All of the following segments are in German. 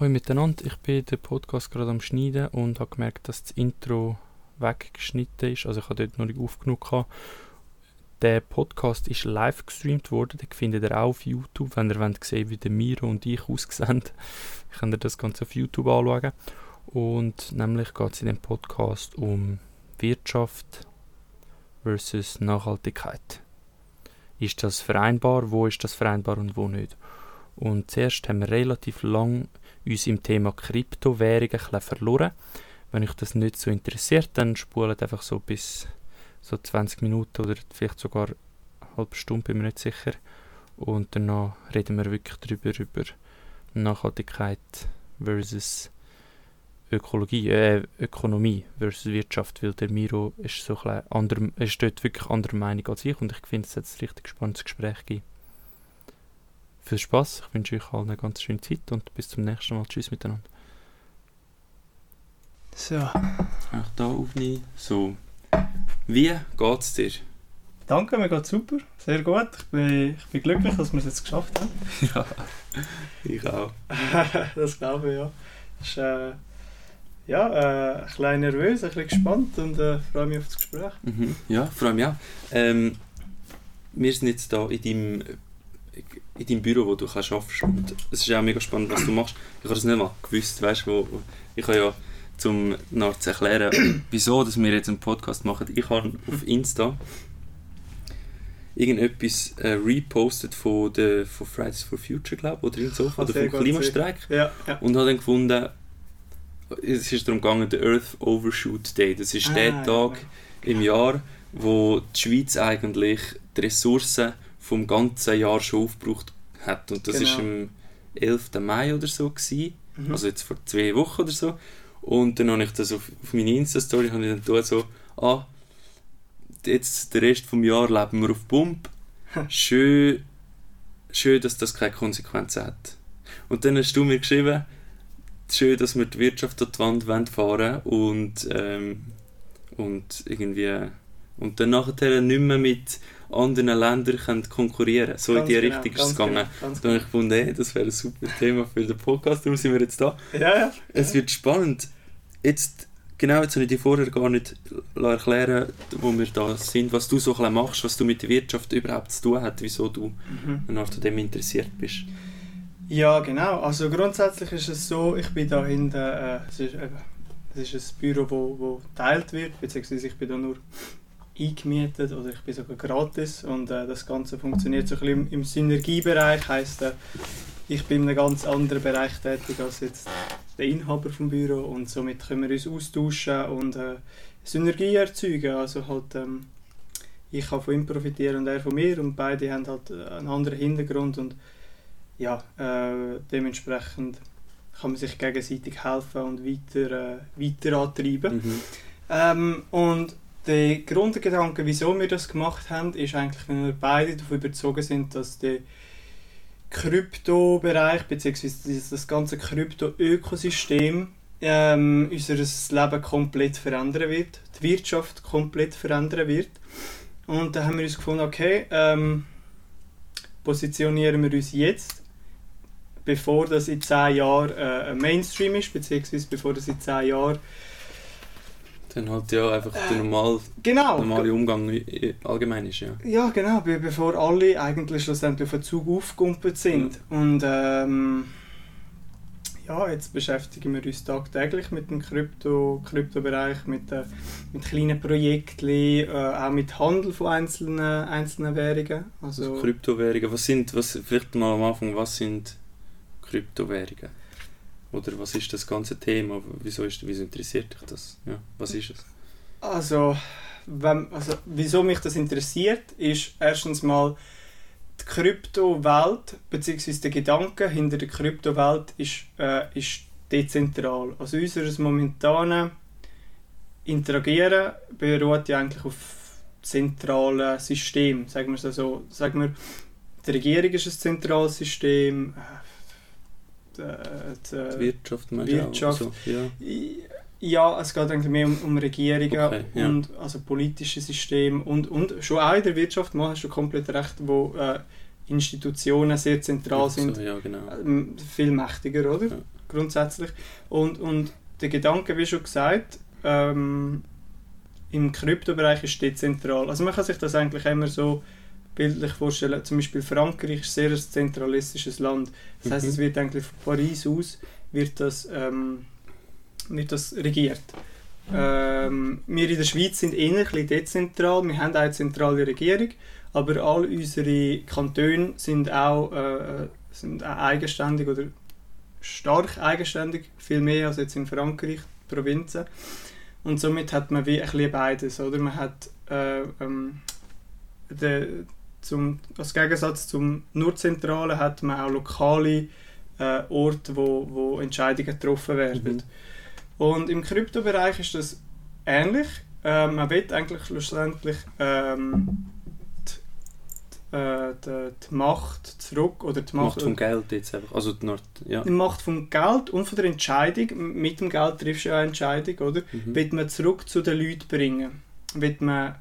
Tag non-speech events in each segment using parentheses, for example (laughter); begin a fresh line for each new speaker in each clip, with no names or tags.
Hallo miteinander, ich bin den Podcast gerade am Schneiden und habe gemerkt, dass das Intro weggeschnitten ist. Also ich habe dort noch nicht aufgenommen. Der Podcast ist live gestreamt worden, den findet ihr auch auf YouTube, wenn ihr wollt sehen wie der Miro und ich aussehen. (laughs) könnt ihr das Ganze auf YouTube anschauen. Und nämlich geht es in dem Podcast um Wirtschaft versus Nachhaltigkeit. Ist das vereinbar? Wo ist das vereinbar und wo nicht? Und zuerst haben wir relativ lang uns im Thema Kryptowährungen verloren. Wenn euch das nicht so interessiert, dann spult einfach so bis so 20 Minuten oder vielleicht sogar eine halbe Stunde, bin mir nicht sicher. Und danach reden wir wirklich darüber, über Nachhaltigkeit versus Ökologie, äh, Ökonomie versus Wirtschaft, weil der Miro ist so ein anderer, ist dort wirklich anderer Meinung als ich und ich finde, es hat ein richtig spannendes Gespräch gegeben. Viel Spaß, ich wünsche euch allen eine ganz schöne Zeit und bis zum nächsten Mal. Tschüss miteinander. So. Auch da aufnehmen. So. Wie geht's dir?
Danke, mir geht's super. Sehr gut. Ich bin, ich bin glücklich, dass wir es jetzt geschafft haben. (laughs)
ja, ich auch. (laughs)
das glaube ich, ja. Ist, äh, ja, äh, ein bisschen nervös, ein bisschen gespannt und äh, freue mich auf das Gespräch.
Mhm. Ja, freue mich auch. Ähm, wir sind jetzt hier in deinem, in deinem Büro, wo du kannst arbeiten und es ist ja auch mega spannend, was du machst. Ich habe das nicht mal gewusst, weißt du, ich habe ja, um noch zu erklären, (clears throat) wieso dass wir jetzt einen Podcast machen, ich habe auf Insta irgendetwas äh, repostet von, der, von Fridays for Future, glaube ich, oder irgend so, oder vom Klimastreik.
Ja, ja.
Und habe dann gefunden, es ist darum gegangen, der Earth Overshoot Day. Das ist ah, der Tag ja. im Jahr, wo die Schweiz eigentlich die Ressourcen vom ganzen Jahr schon aufgebraucht hat. Und das genau. ist am 11. Mai oder so gewesen. Mhm. also jetzt vor zwei Wochen oder so. Und dann habe ich das auf, auf meine Insta-Story dann so, ah, jetzt den Rest vom Jahr leben wir auf Pump. (laughs) Schön, schön, dass das keine Konsequenzen hat. Und dann hast du mir geschrieben, schön, dass wir die Wirtschaft an die Wand fahren und, ähm, und irgendwie und dann nachher nicht mehr mit anderen Ländern können konkurrieren So ganz in die genau, Richtung ist es gegangen. Genau, dann habe ich gefunden, hey, das wäre ein super Thema für den Podcast, darum sind wir jetzt da.
Ja, ja.
Es wird spannend. Jetzt, genau, jetzt habe ich dir vorher gar nicht erklären wo wir da sind, was du so ein machst, was du mit der Wirtschaft überhaupt zu tun hast, wieso du mhm. nach dem interessiert bist.
Ja, genau. Also grundsätzlich ist es so, ich bin da hinten, äh, es, ist, äh, es ist ein Büro, wo, wo geteilt wird, beziehungsweise ich bin da nur eingemietet oder ich bin sogar gratis und äh, das Ganze funktioniert so ein bisschen im, im Synergiebereich, heisst äh, ich bin in einem ganz anderen Bereich tätig als jetzt der Inhaber vom Büro und somit können wir uns austauschen und äh, Synergie erzeugen, also halt ähm, ich kann von ihm profitieren und er von mir und beide haben halt äh, einen anderen Hintergrund und ja, äh, dementsprechend kann man sich gegenseitig helfen und weiter, äh, weiter antreiben. Mhm. Ähm, und der Grundgedanke, wieso wir das gemacht haben, ist eigentlich, wenn wir beide davon überzeugt sind, dass der Kryptobereich bzw. das ganze Krypto-Ökosystem ähm, unser Leben komplett verändern wird, die Wirtschaft komplett verändern wird. Und da haben wir uns gefunden, okay, ähm, positionieren wir uns jetzt bevor das in 10 Jahren äh, Mainstream ist, beziehungsweise bevor das in 10 Jahren
dann halt ja einfach der normal, genau. normale Umgang allgemein ist, ja.
Ja, genau, bevor alle eigentlich schlussendlich auf den Zug aufgekumpelt sind. Mhm. Und ähm, ja, jetzt beschäftigen wir uns tagtäglich mit dem Krypto, Kryptobereich, mit, äh, mit kleinen Projekten, äh, auch mit Handel von einzelnen, einzelnen Währungen.
Also, also Kryptowährungen, was sind, was, vielleicht mal am Anfang, was sind Kryptowährungen? Oder was ist das ganze Thema? Wieso, ist, wieso interessiert dich das? Ja, was ist es?
Also, wenn, also, wieso mich das interessiert, ist erstens mal die Kryptowelt, beziehungsweise der Gedanke hinter der Kryptowelt ist, äh, ist dezentral. Also unser momentanes Interagieren beruht ja eigentlich auf zentralen System, sagen wir es so. Sagen wir, die Regierung ist ein zentrales System,
die, die Wirtschaft,
Wirtschaft. So, ja. ja. es geht eigentlich mehr um, um Regierungen okay, ja. und also politische Systeme und, und schon auch in der Wirtschaft mal hast du komplett recht, wo äh, Institutionen sehr zentral so, sind,
ja, genau.
äh, viel mächtiger, oder? grundsätzlich. Und, und der Gedanke, wie schon gesagt, ähm, im Kryptobereich ist dezentral. Also man kann sich das eigentlich immer so bildlich vorstellen. Zum Beispiel Frankreich ist sehr ein zentralistisches Land. Das heißt,
Mhm.
es wird eigentlich von Paris aus wird das, ähm, wird das regiert. Ähm, wir in der Schweiz sind eher ein dezentral. Wir haben auch eine zentrale Regierung, aber all unsere Kantone sind auch, äh, sind auch eigenständig oder stark eigenständig, viel mehr als jetzt in Frankreich, die Provinzen. Und somit hat man wie ein bisschen beides, oder? Man hat äh, ähm, de, zum, als Gegensatz zum nur Zentralen hat man auch lokale äh, Orte, wo, wo Entscheidungen getroffen werden.
Mhm.
Und im Kryptobereich ist das ähnlich. Äh, man will eigentlich schlussendlich ähm, die, äh, die, die Macht zurück oder die Macht,
Macht vom Geld jetzt einfach. Also die Nord, ja.
die Macht vom Geld und von der Entscheidung. Mit dem Geld triffst du ja eine Entscheidung, oder?
Mhm.
Wird man zurück zu den Leuten bringen. Wird man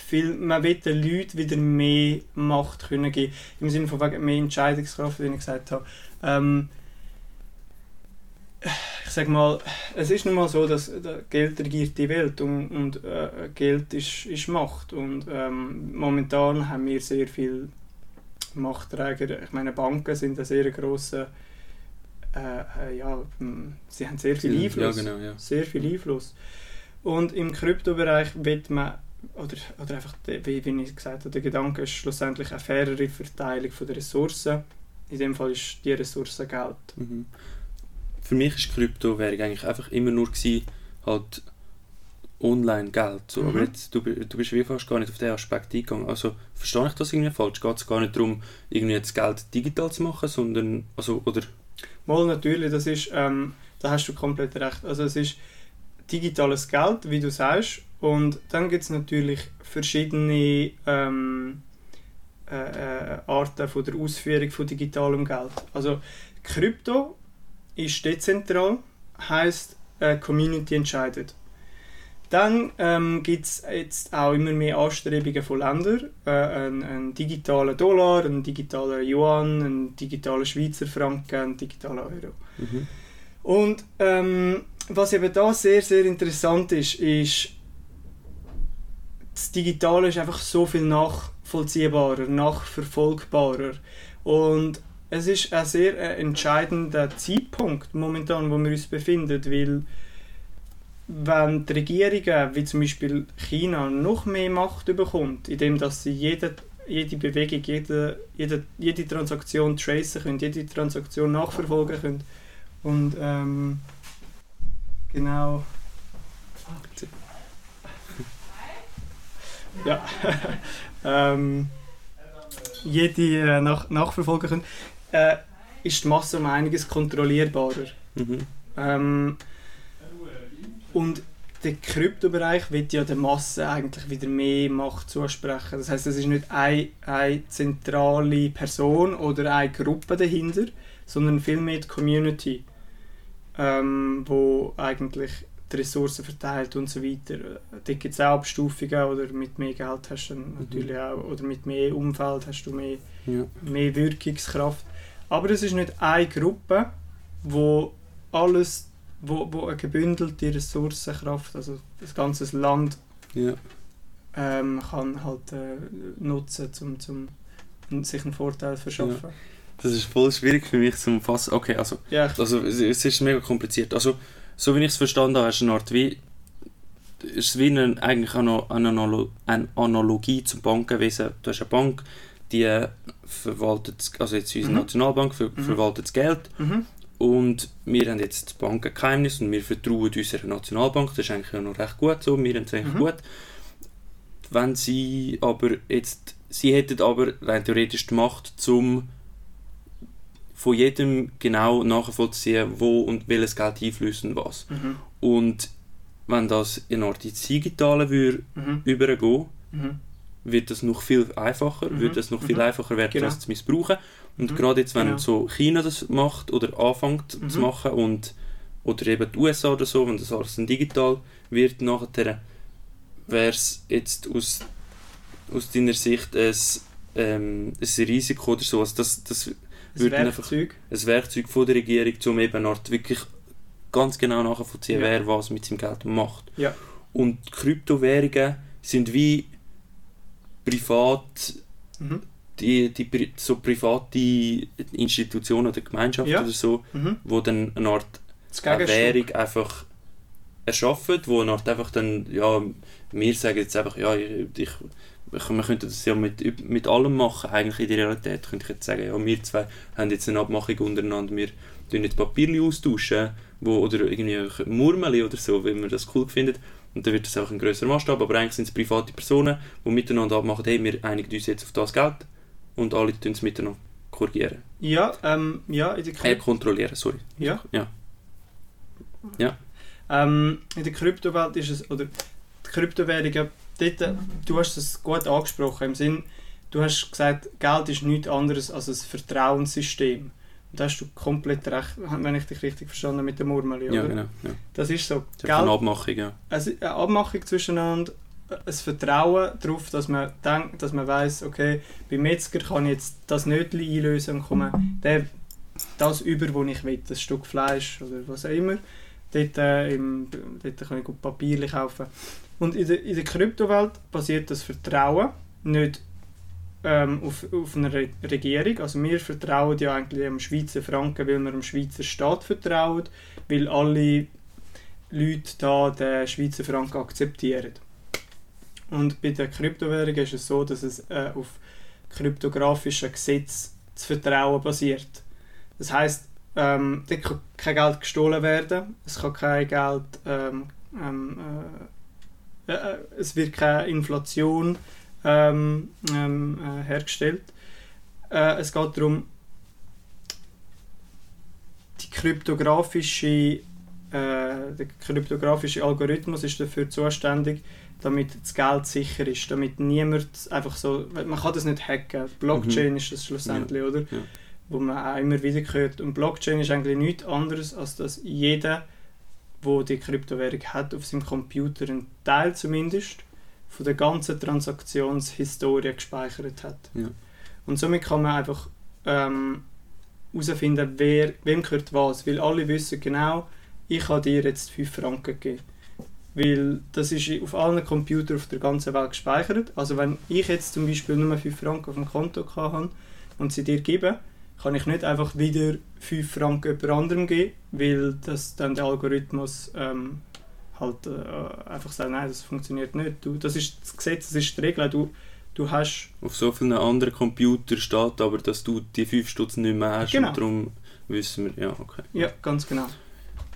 viel, man will den Leuten wieder mehr Macht können geben. Im Sinne von wegen mehr Entscheidungskraft, wie ich gesagt habe. Ähm, ich sag mal, es ist nun mal so, dass äh, Geld regiert die Welt und, und äh, Geld ist, ist Macht. Und ähm, momentan haben wir sehr viel Machtträger. Ich meine, Banken sind ein sehr grosser, äh, äh, ja, m, sie haben sehr viel Einfluss
Ja, genau, ja.
sehr viel Einfluss. Und im Kryptobereich wird man, oder, oder einfach, wie, wie ich gesagt habe, der Gedanke ist schlussendlich eine fairere Verteilung der Ressourcen. In dem Fall ist die Ressource Geld.
Mhm. Für mich ist Kryptowährung eigentlich einfach immer nur gewesen, halt Online-Geld. So. Aber
Mhm.
jetzt, du, du bist wie fast gar nicht auf den Aspekt eingegangen. Also verstehe ich das irgendwie falsch? Geht es gar nicht darum, irgendwie das Geld digital zu machen, sondern, also, oder,
Mal natürlich, das ist, ähm, da hast du komplett recht. Also es ist digitales Geld, wie du sagst. Und dann gibt es natürlich verschiedene ähm, äh, äh, Arten von der Ausführung von digitalem Geld. Also Krypto ist dezentral, heißt äh, Community entscheidet. Dann ähm, gibt es jetzt auch immer mehr Anstrebungen von Ländern, äh, einen, einen digitalen Dollar, einen digitalen Yuan, einen digitalen Schweizer Franken, einen digitalen Euro.
mhm.
Und ähm, was eben da sehr, sehr interessant ist, ist, das Digitale ist einfach so viel nachvollziehbarer, nachverfolgbarer. Und es ist ein sehr äh, entscheidender Zeitpunkt momentan, wo wir uns befinden, weil wenn die Regierungen, wie zum Beispiel China, noch mehr Macht bekommt, indem dass sie jede, jede Bewegung, jede, jede, jede Transaktion tracen können, jede Transaktion nachverfolgen können und ähm, genau ja (laughs) ähm, jede äh, nach, nachverfolgen können, äh, ist die Masse um einiges kontrollierbarer.
Mhm.
Ähm, und der Kryptobereich wird ja der Masse eigentlich wieder mehr Macht zusprechen. Das heißt, es ist nicht eine, eine zentrale Person oder eine Gruppe dahinter, sondern vielmehr die Community, ähm, wo eigentlich die Ressourcen verteilt und so weiter. Da gibt es auch Abstufungen oder mit mehr Geld hast du dann natürlich auch oder mit mehr Umfeld hast du mehr
Ja.
mehr Wirkungskraft. Aber es ist nicht eine Gruppe, wo alles, wo, wo eine gebündelte Ressourcenkraft, also das ganze Land
Ja.
ähm, kann halt äh, nutzen, um zum, um sich einen Vorteil verschaffen.
Das ist voll schwierig für mich zu fassen. Okay, also,
Ja,
also es, es ist mega kompliziert. Also, so wie ich es verstanden habe, ist eine Art wie, ist es wie eine, eigentlich eine, eine, Analo- eine Analogie zum Bankenwesen. Du hast eine Bank, die verwaltet, also jetzt unsere
Mhm.
Nationalbank ver,
Mhm.
verwaltet das Geld
mhm.
und wir haben jetzt das Bankengeheimnis und wir vertrauen unserer Nationalbank, das ist eigentlich auch noch recht gut so, wir haben es eigentlich
Mhm.
gut. Wenn sie aber jetzt, sie hätten aber rein theoretisch die Macht zum von jedem genau nachvollziehen, wo und welches Geld einfließen und was.
Mhm.
Und wenn das in Art ins Digitale würde
Mhm.
übergehen,
Mhm.
wird das noch viel einfacher,
Mhm.
wird das noch viel
Mhm.
einfacher werden,
Genau.
das zu missbrauchen. Und
Mhm.
gerade jetzt, wenn
Genau.
so China das macht oder anfängt zu
Mhm.
machen und oder eben die USA oder so, wenn das alles dann digital wird nachher, wäre es jetzt aus, aus deiner Sicht ein, ähm, ein Risiko oder so. Also das, das,
Ein
würden einfach
Werkzeug.
ein Werkzeug von der Regierung, um eben Art wirklich ganz genau nachzuvollziehen,
Ja.
wer was mit seinem Geld macht.
Ja.
Und Kryptowährungen sind wie privat,
Mhm.
die, die so private Institutionen oder Gemeinschaften
Ja.
oder so,
Mhm.
wo dann eine Art eine. Währung einfach erschaffen, wo Art einfach dann, ja, wir sagen jetzt einfach, ja, ich, ich, man könnte das ja mit, mit allem machen, eigentlich in der Realität könnte ich jetzt sagen, ja, wir zwei haben jetzt eine Abmachung untereinander, wir tun jetzt Papierli austauschen, wo, oder irgendwie Murmeli oder so, wenn man das cool findet, und dann wird das auch ein grösserer Maßstab, aber eigentlich sind es private Personen, die miteinander abmachen, hey, wir einigen uns jetzt auf das Geld, und alle tun es miteinander korrigieren.
Ja, ähm, ja, in der
Äh,
Krypto
kontrollieren, sorry.
Ja.
Ja. Ja.
Ähm, in der Kryptowelt ist es, oder die Kryptowährungen, dort, du hast es gut angesprochen, im Sinn, du hast gesagt, Geld ist nichts anderes als ein Vertrauenssystem. Und da hast du komplett recht, wenn ich dich richtig verstanden habe mit dem Murmeli,
Ja,
oder?
genau. Ja.
Das ist so.
Das ist eine Abmachung, ja.
also eine Abmachung zwischeneinander, ein Vertrauen darauf, dass man denkt, dass man weiß, okay, beim Metzger kann ich jetzt das Nötli einlösen und komme der, das über, wo ich will, das Stück Fleisch oder was auch immer. Dort, äh, im, dort kann ich gut Papier kaufen. Und in der, in der Kryptowelt basiert das Vertrauen nicht ähm, auf, auf einer Re Regierung. Also wir vertrauen ja eigentlich am Schweizer Franken, weil wir dem Schweizer Staat vertrauen, weil alle Leute da den Schweizer Franken akzeptieren. Und bei der Kryptowährung ist es so, dass es äh, auf kryptografischen Gesetzen zu vertrauen basiert. Das heißt, ähm, dort kann kein Geld gestohlen werden, es kann kein Geld, ähm, ähm, äh, äh, es wird keine Inflation ähm, ähm, äh, hergestellt. Äh, es geht darum, die kryptografische, äh, der kryptografische Algorithmus ist dafür zuständig, damit das Geld sicher ist, damit niemand einfach so, man kann das nicht hacken, Blockchain ist das schlussendlich, oder?
ja.
Wo man auch immer wieder hört. Und Blockchain ist eigentlich nichts anderes, als dass jeder, der die Kryptowährung hat, auf seinem Computer einen Teil zumindest von der ganzen Transaktionshistorie gespeichert hat.
Ja.
Und somit kann man einfach ähm, herausfinden, wer, wem gehört was, weil alle wissen genau, ich habe dir jetzt 5 Franken gegeben. Weil das ist auf allen Computern auf der ganzen Welt gespeichert. Also wenn ich jetzt zum Beispiel nur 5 Franken auf dem Konto habe und sie dir gebe, kann ich nicht einfach wieder 5 Franken jemand anderem geben, weil das dann der Algorithmus ähm, halt äh, einfach sagt, nein, das funktioniert nicht. Du, das ist das Gesetz, das ist die Regel. Du, du hast
Auf so vielen anderen Computern steht aber, dass du die 5 Stutz nicht mehr hast
Genau.
und darum wissen wir, ja, okay.
ja ganz genau.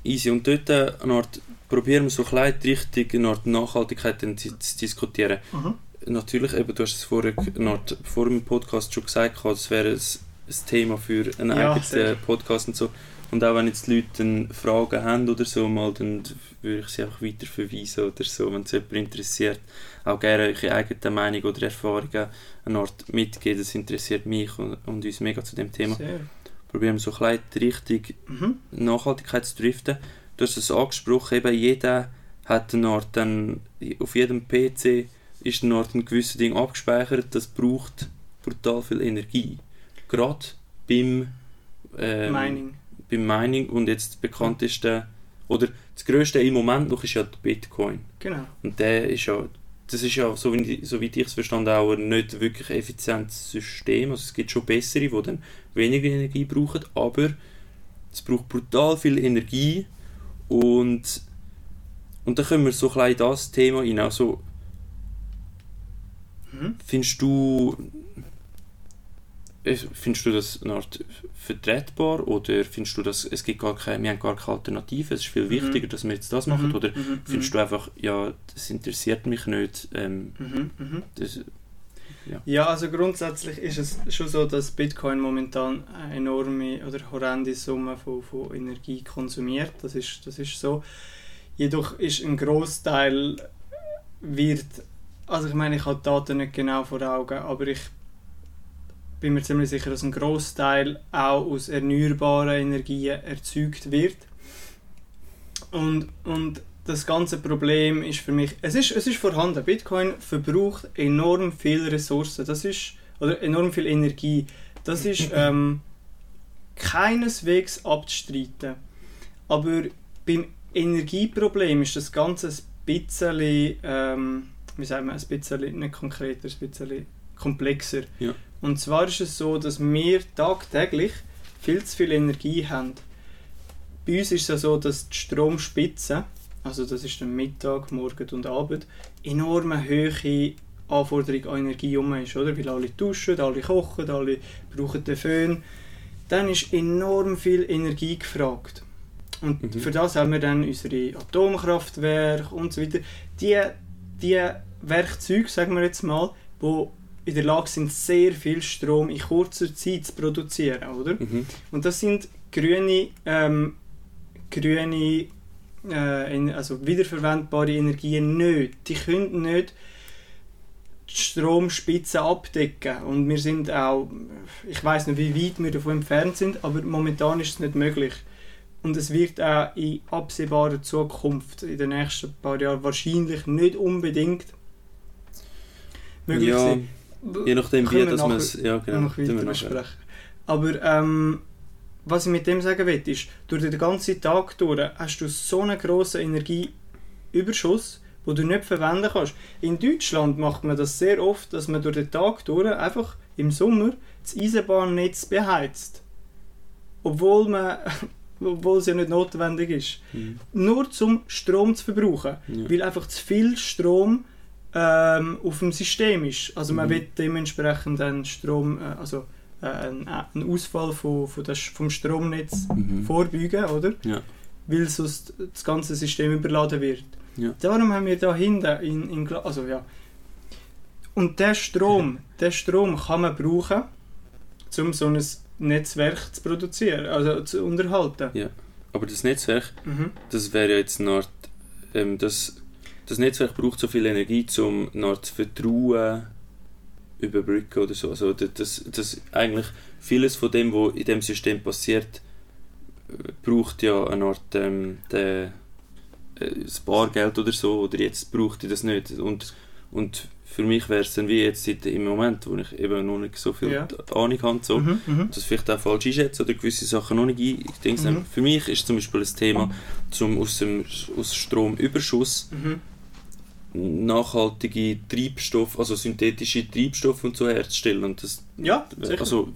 Easy. Und dort äh, eine Art, probieren wir so klein die Richtung eine Art Nachhaltigkeit zu, zu diskutieren.
Mhm.
Natürlich, eben, du hast es vorher, eine Art, vor dem Podcast schon gesagt, es wäre ein, ein Thema für einen
Ja,
eigenen. Podcast und so. Und auch wenn jetzt die Leute Fragen haben oder so, mal, dann würde ich sie einfach weiter verweisen oder so, wenn es jemand interessiert. Auch gerne eure eigene Meinung oder Erfahrungen eine Art mitgeben, das interessiert mich und, und uns mega zu dem Thema.
Sehr.
Probieren wir so klein die Richtung
Mhm.
Nachhaltigkeit zu driften. Du hast es angesprochen, eben jeder hat eine Art, dann, auf jedem PC ist eine Art ein gewisses Ding abgespeichert, das braucht brutal viel Energie. Gerade beim, ähm,
Mining.
beim Mining und jetzt das bekannteste, oder das grösste im Moment noch ist ja Bitcoin.
Genau.
Und der ist ja, das ist ja, so wie, so wie ich es verstanden auch ein nicht wirklich effizientes System. Also es gibt schon bessere, die dann weniger Energie brauchen, aber es braucht brutal viel Energie und, und dann können wir so klein in das Thema rein. Also,
Mhm.
findest du findest du das eine Art vertretbar oder findest du das, es gibt gar keine, wir haben gar keine Alternative, es ist viel
Mhm.
wichtiger, dass wir jetzt das machen
Mhm,
oder
mhm,
Findest du einfach, ja, das interessiert mich nicht. Ähm,
Mhm, mhm.
das,
Ja, also grundsätzlich ist es schon so, dass Bitcoin momentan eine enorme oder horrende Summe von, von Energie konsumiert. Das ist, das ist so. Jedoch ist ein Großteil wird, also ich meine, ich habe die Daten nicht genau vor Augen, aber ich bin mir ziemlich sicher, dass ein Großteil auch aus erneuerbaren Energien erzeugt wird. Und, und das ganze Problem ist für mich, es ist, es ist vorhanden. Bitcoin verbraucht enorm viel Ressourcen, das ist, oder enorm viel Energie. Das ist (laughs) ähm, keineswegs abzustreiten. Aber beim Energieproblem ist das Ganze ein bisschen, ähm, wie sagen wir, ein bisschen, nicht konkreter, ein bisschen komplexer.
Ja.
Und zwar ist es so, dass wir tagtäglich viel zu viel Energie haben. Bei uns ist es ja so, dass die Stromspitze, also das ist der Mittag, Morgen und Abend, enorme hohe Anforderung an Energie um ist, oder? Weil alle duschen, alle kochen, alle brauchen den Föhn. Dann ist enorm viel Energie gefragt. Und
Mhm.
für das haben wir dann unsere Atomkraftwerke und so weiter. Die, die Werkzeuge, sagen wir jetzt mal, die in der Lage sind, sehr viel Strom in kurzer Zeit zu produzieren, oder?
Mhm.
Und das sind grüne, ähm, grüne äh, also wiederverwendbare Energien nicht. Die können nicht die Stromspitze abdecken. Und wir sind auch, ich weiß nicht, wie weit wir davon entfernt sind, aber momentan ist es nicht möglich. Und es wird auch in absehbarer Zukunft, in den nächsten paar Jahren, wahrscheinlich nicht unbedingt möglich
Ja,
sein.
Je nachdem, wie dass man es. Ja, genau.
noch weiter besprechen. Aber ähm, was ich mit dem sagen will, ist, durch den ganzen Tag durch hast du so einen grossen Energieüberschuss, den du nicht verwenden kannst. In Deutschland macht man das sehr oft, dass man durch den Tag durch einfach im Sommer das Eisenbahnnetz beheizt. Obwohl, man, (laughs) obwohl es ja nicht notwendig ist.
Mhm.
Nur zum Strom zu verbrauchen
Ja.
weil einfach zu viel Strom ähm, auf dem System ist. Also man
Mhm.
will dementsprechend einen Strom, äh, also äh, einen, einen Ausfall von, von das, vom Stromnetz
Mhm.
vorbeugen, oder?
Ja.
Weil sonst das ganze System überladen wird.
Ja.
Darum haben wir da hinten in, in Gla- also ja. Und der Strom, (laughs) der Strom kann man brauchen, um so ein Netzwerk zu produzieren, also zu unterhalten.
Aber das Netzwerk,
Mhm.
das wäre ja jetzt eine Art, ähm, das, das Netzwerk braucht so viel Energie, um eine Art Vertrauen überbrücken oder so. Also das, das, das eigentlich vieles von dem, was in dem System passiert, braucht ja eine Art ähm, der, äh, das Bargeld oder so, oder jetzt braucht ich das nicht. Und, und für mich wäre es dann wie jetzt im Moment, wo ich eben noch nicht so viel
Ja.
Ahnung habe, so,
Mhm. Mhm.
das vielleicht auch falsch einschätze oder gewisse Sachen noch nicht eindenke.
Mhm.
Für mich ist zum Beispiel ein Thema, zum aus dem aus Stromüberschuss
Mhm.
Nachhaltige Treibstoffe, also synthetische Treibstoffe und so herzustellen. Und das,
Ja, sicher.
also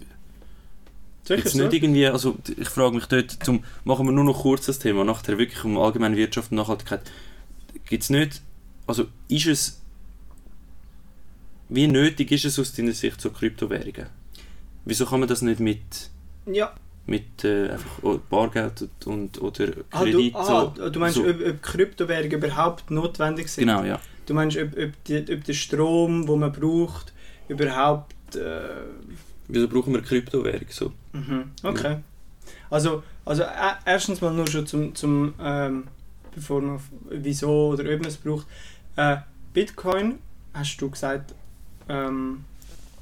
sicher
jetzt
so.
nicht irgendwie, also ich frage mich dort, zum, machen wir nur noch kurz das Thema, nachher wirklich um allgemeine Wirtschaft und Nachhaltigkeit. Gibt es nicht, also ist es, wie nötig ist es aus deiner Sicht so Kryptowährungen? Wieso kann man das nicht mit
Ja,
mit äh, einfach Bargeld und, und oder
Ah, du,
Kredit
ah,
so.
du meinst,
so.
ob, ob Kryptowährungen überhaupt notwendig sind?
Genau, ja.
Du meinst, ob, ob, die, ob der Strom, den man braucht, überhaupt... Äh,
Wieso brauchen wir Kryptowährung so?
mhm. Okay. Also, also äh, erstens mal nur schon zum, zum ähm, bevor man auf wieso oder ob man es braucht. Äh, Bitcoin, hast du gesagt, ähm,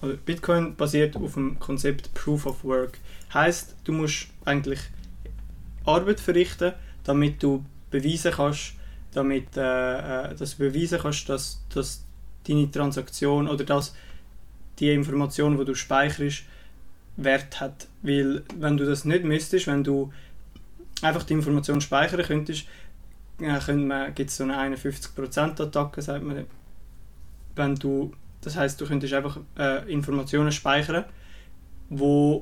oder Bitcoin basiert auf dem Konzept Proof of Work. Heißt, du musst eigentlich Arbeit verrichten, damit du beweisen kannst, damit, äh, äh, dass du beweisen kannst, dass, dass deine Transaktion oder dass die Information, die du speicherst, Wert hat. Weil wenn du das nicht müsstest, wenn du einfach die Information speichern könntest, äh, gibt es so eine 51% Attacke, sagt man. Wenn du, das heißt, du könntest einfach äh, Informationen speichern, die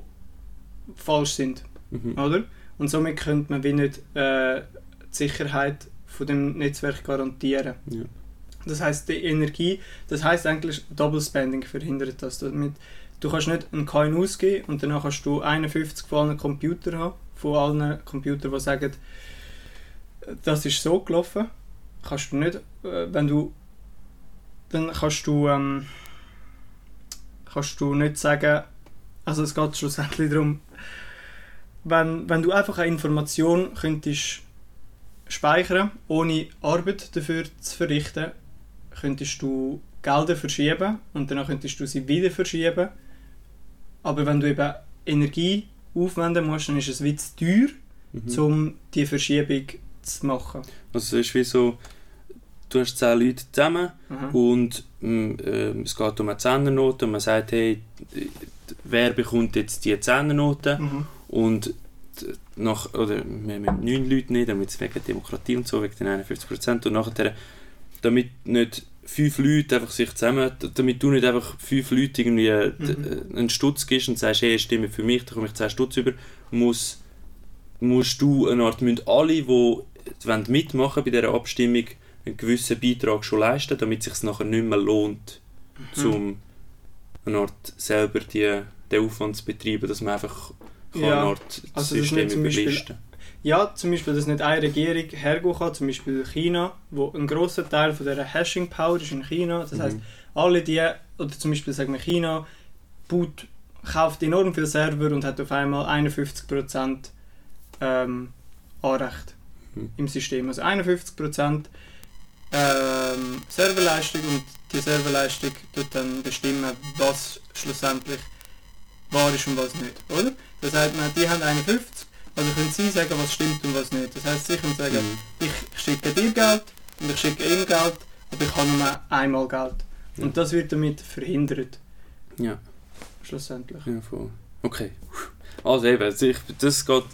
falsch sind,
Mhm.
oder? Und somit könnte man wie nicht äh, die Sicherheit von dem Netzwerk garantieren.
Ja.
Das heißt, die Energie, das heißt eigentlich Double Spending verhindert das. Damit, du kannst nicht einen Coin ausgeben und danach kannst du 51 von allen Computern haben, von allen Computern, die sagen, das ist so gelaufen. Kannst du nicht, äh, wenn du, dann kannst du, ähm, kannst du nicht sagen, also es geht schlussendlich darum, wenn, wenn du einfach eine Information könntest speichern, ohne Arbeit dafür zu verrichten, könntest du Gelder verschieben und dann könntest du sie wieder verschieben. Aber wenn du eben Energie aufwenden musst, dann ist es wie zu teuer,
Mhm.
um die Verschiebung zu machen.
Also es ist wie so, du hast 10 Leute zusammen
Aha.
und ähm, es geht um eine Zehnernote und man sagt, hey, wer bekommt jetzt die Zehnernote?
Mhm.
Und nach, oder wir haben neun Leute nicht, damit es wegen Demokratie und so, wegen den 51%. Und nachher, damit nicht fünf Leute einfach sich zusammen, damit du nicht einfach fünf Leute irgendwie äh,
Mhm.
äh, einen Stutz gibst und sagst, hey, stimme für mich, dann komme ich 10 Stutz über, muss, musst du eine Art, müssen alle, die wollen mitmachen bei dieser Abstimmung, einen gewissen Beitrag schon leisten, damit es sich nachher nicht mehr lohnt,
Mhm.
um eine Art selber die, den Aufwand zu betreiben, dass man einfach kann
Ja, also das nicht zum Beispiel-
überlisten
Ja, zum Beispiel, dass nicht eine Regierung hergehen kann, zum Beispiel China, wo ein großer Teil von dieser Hashing Power ist in China. Das heißt,
Mhm.
alle die, oder zum Beispiel sagen wir China, baut, kauft enorm viel Server und hat auf einmal 51% ähm, Anrecht
Mhm.
im System. Also 51% ähm, Serverleistung und die Serverleistung tut dann bestimmen, was schlussendlich wahr ist und was nicht, oder? Das heißt, man, die haben 51, also können sie sagen, was stimmt und was nicht. Das heißt, sie können sagen,
Mhm.
ich schicke dir Geld und ich schicke ihm Geld, aber ich habe nur einmal Geld.
Ja.
Und das wird damit verhindert,
Ja,
schlussendlich.
ja, voll. Okay. Also eben, also ich, das geht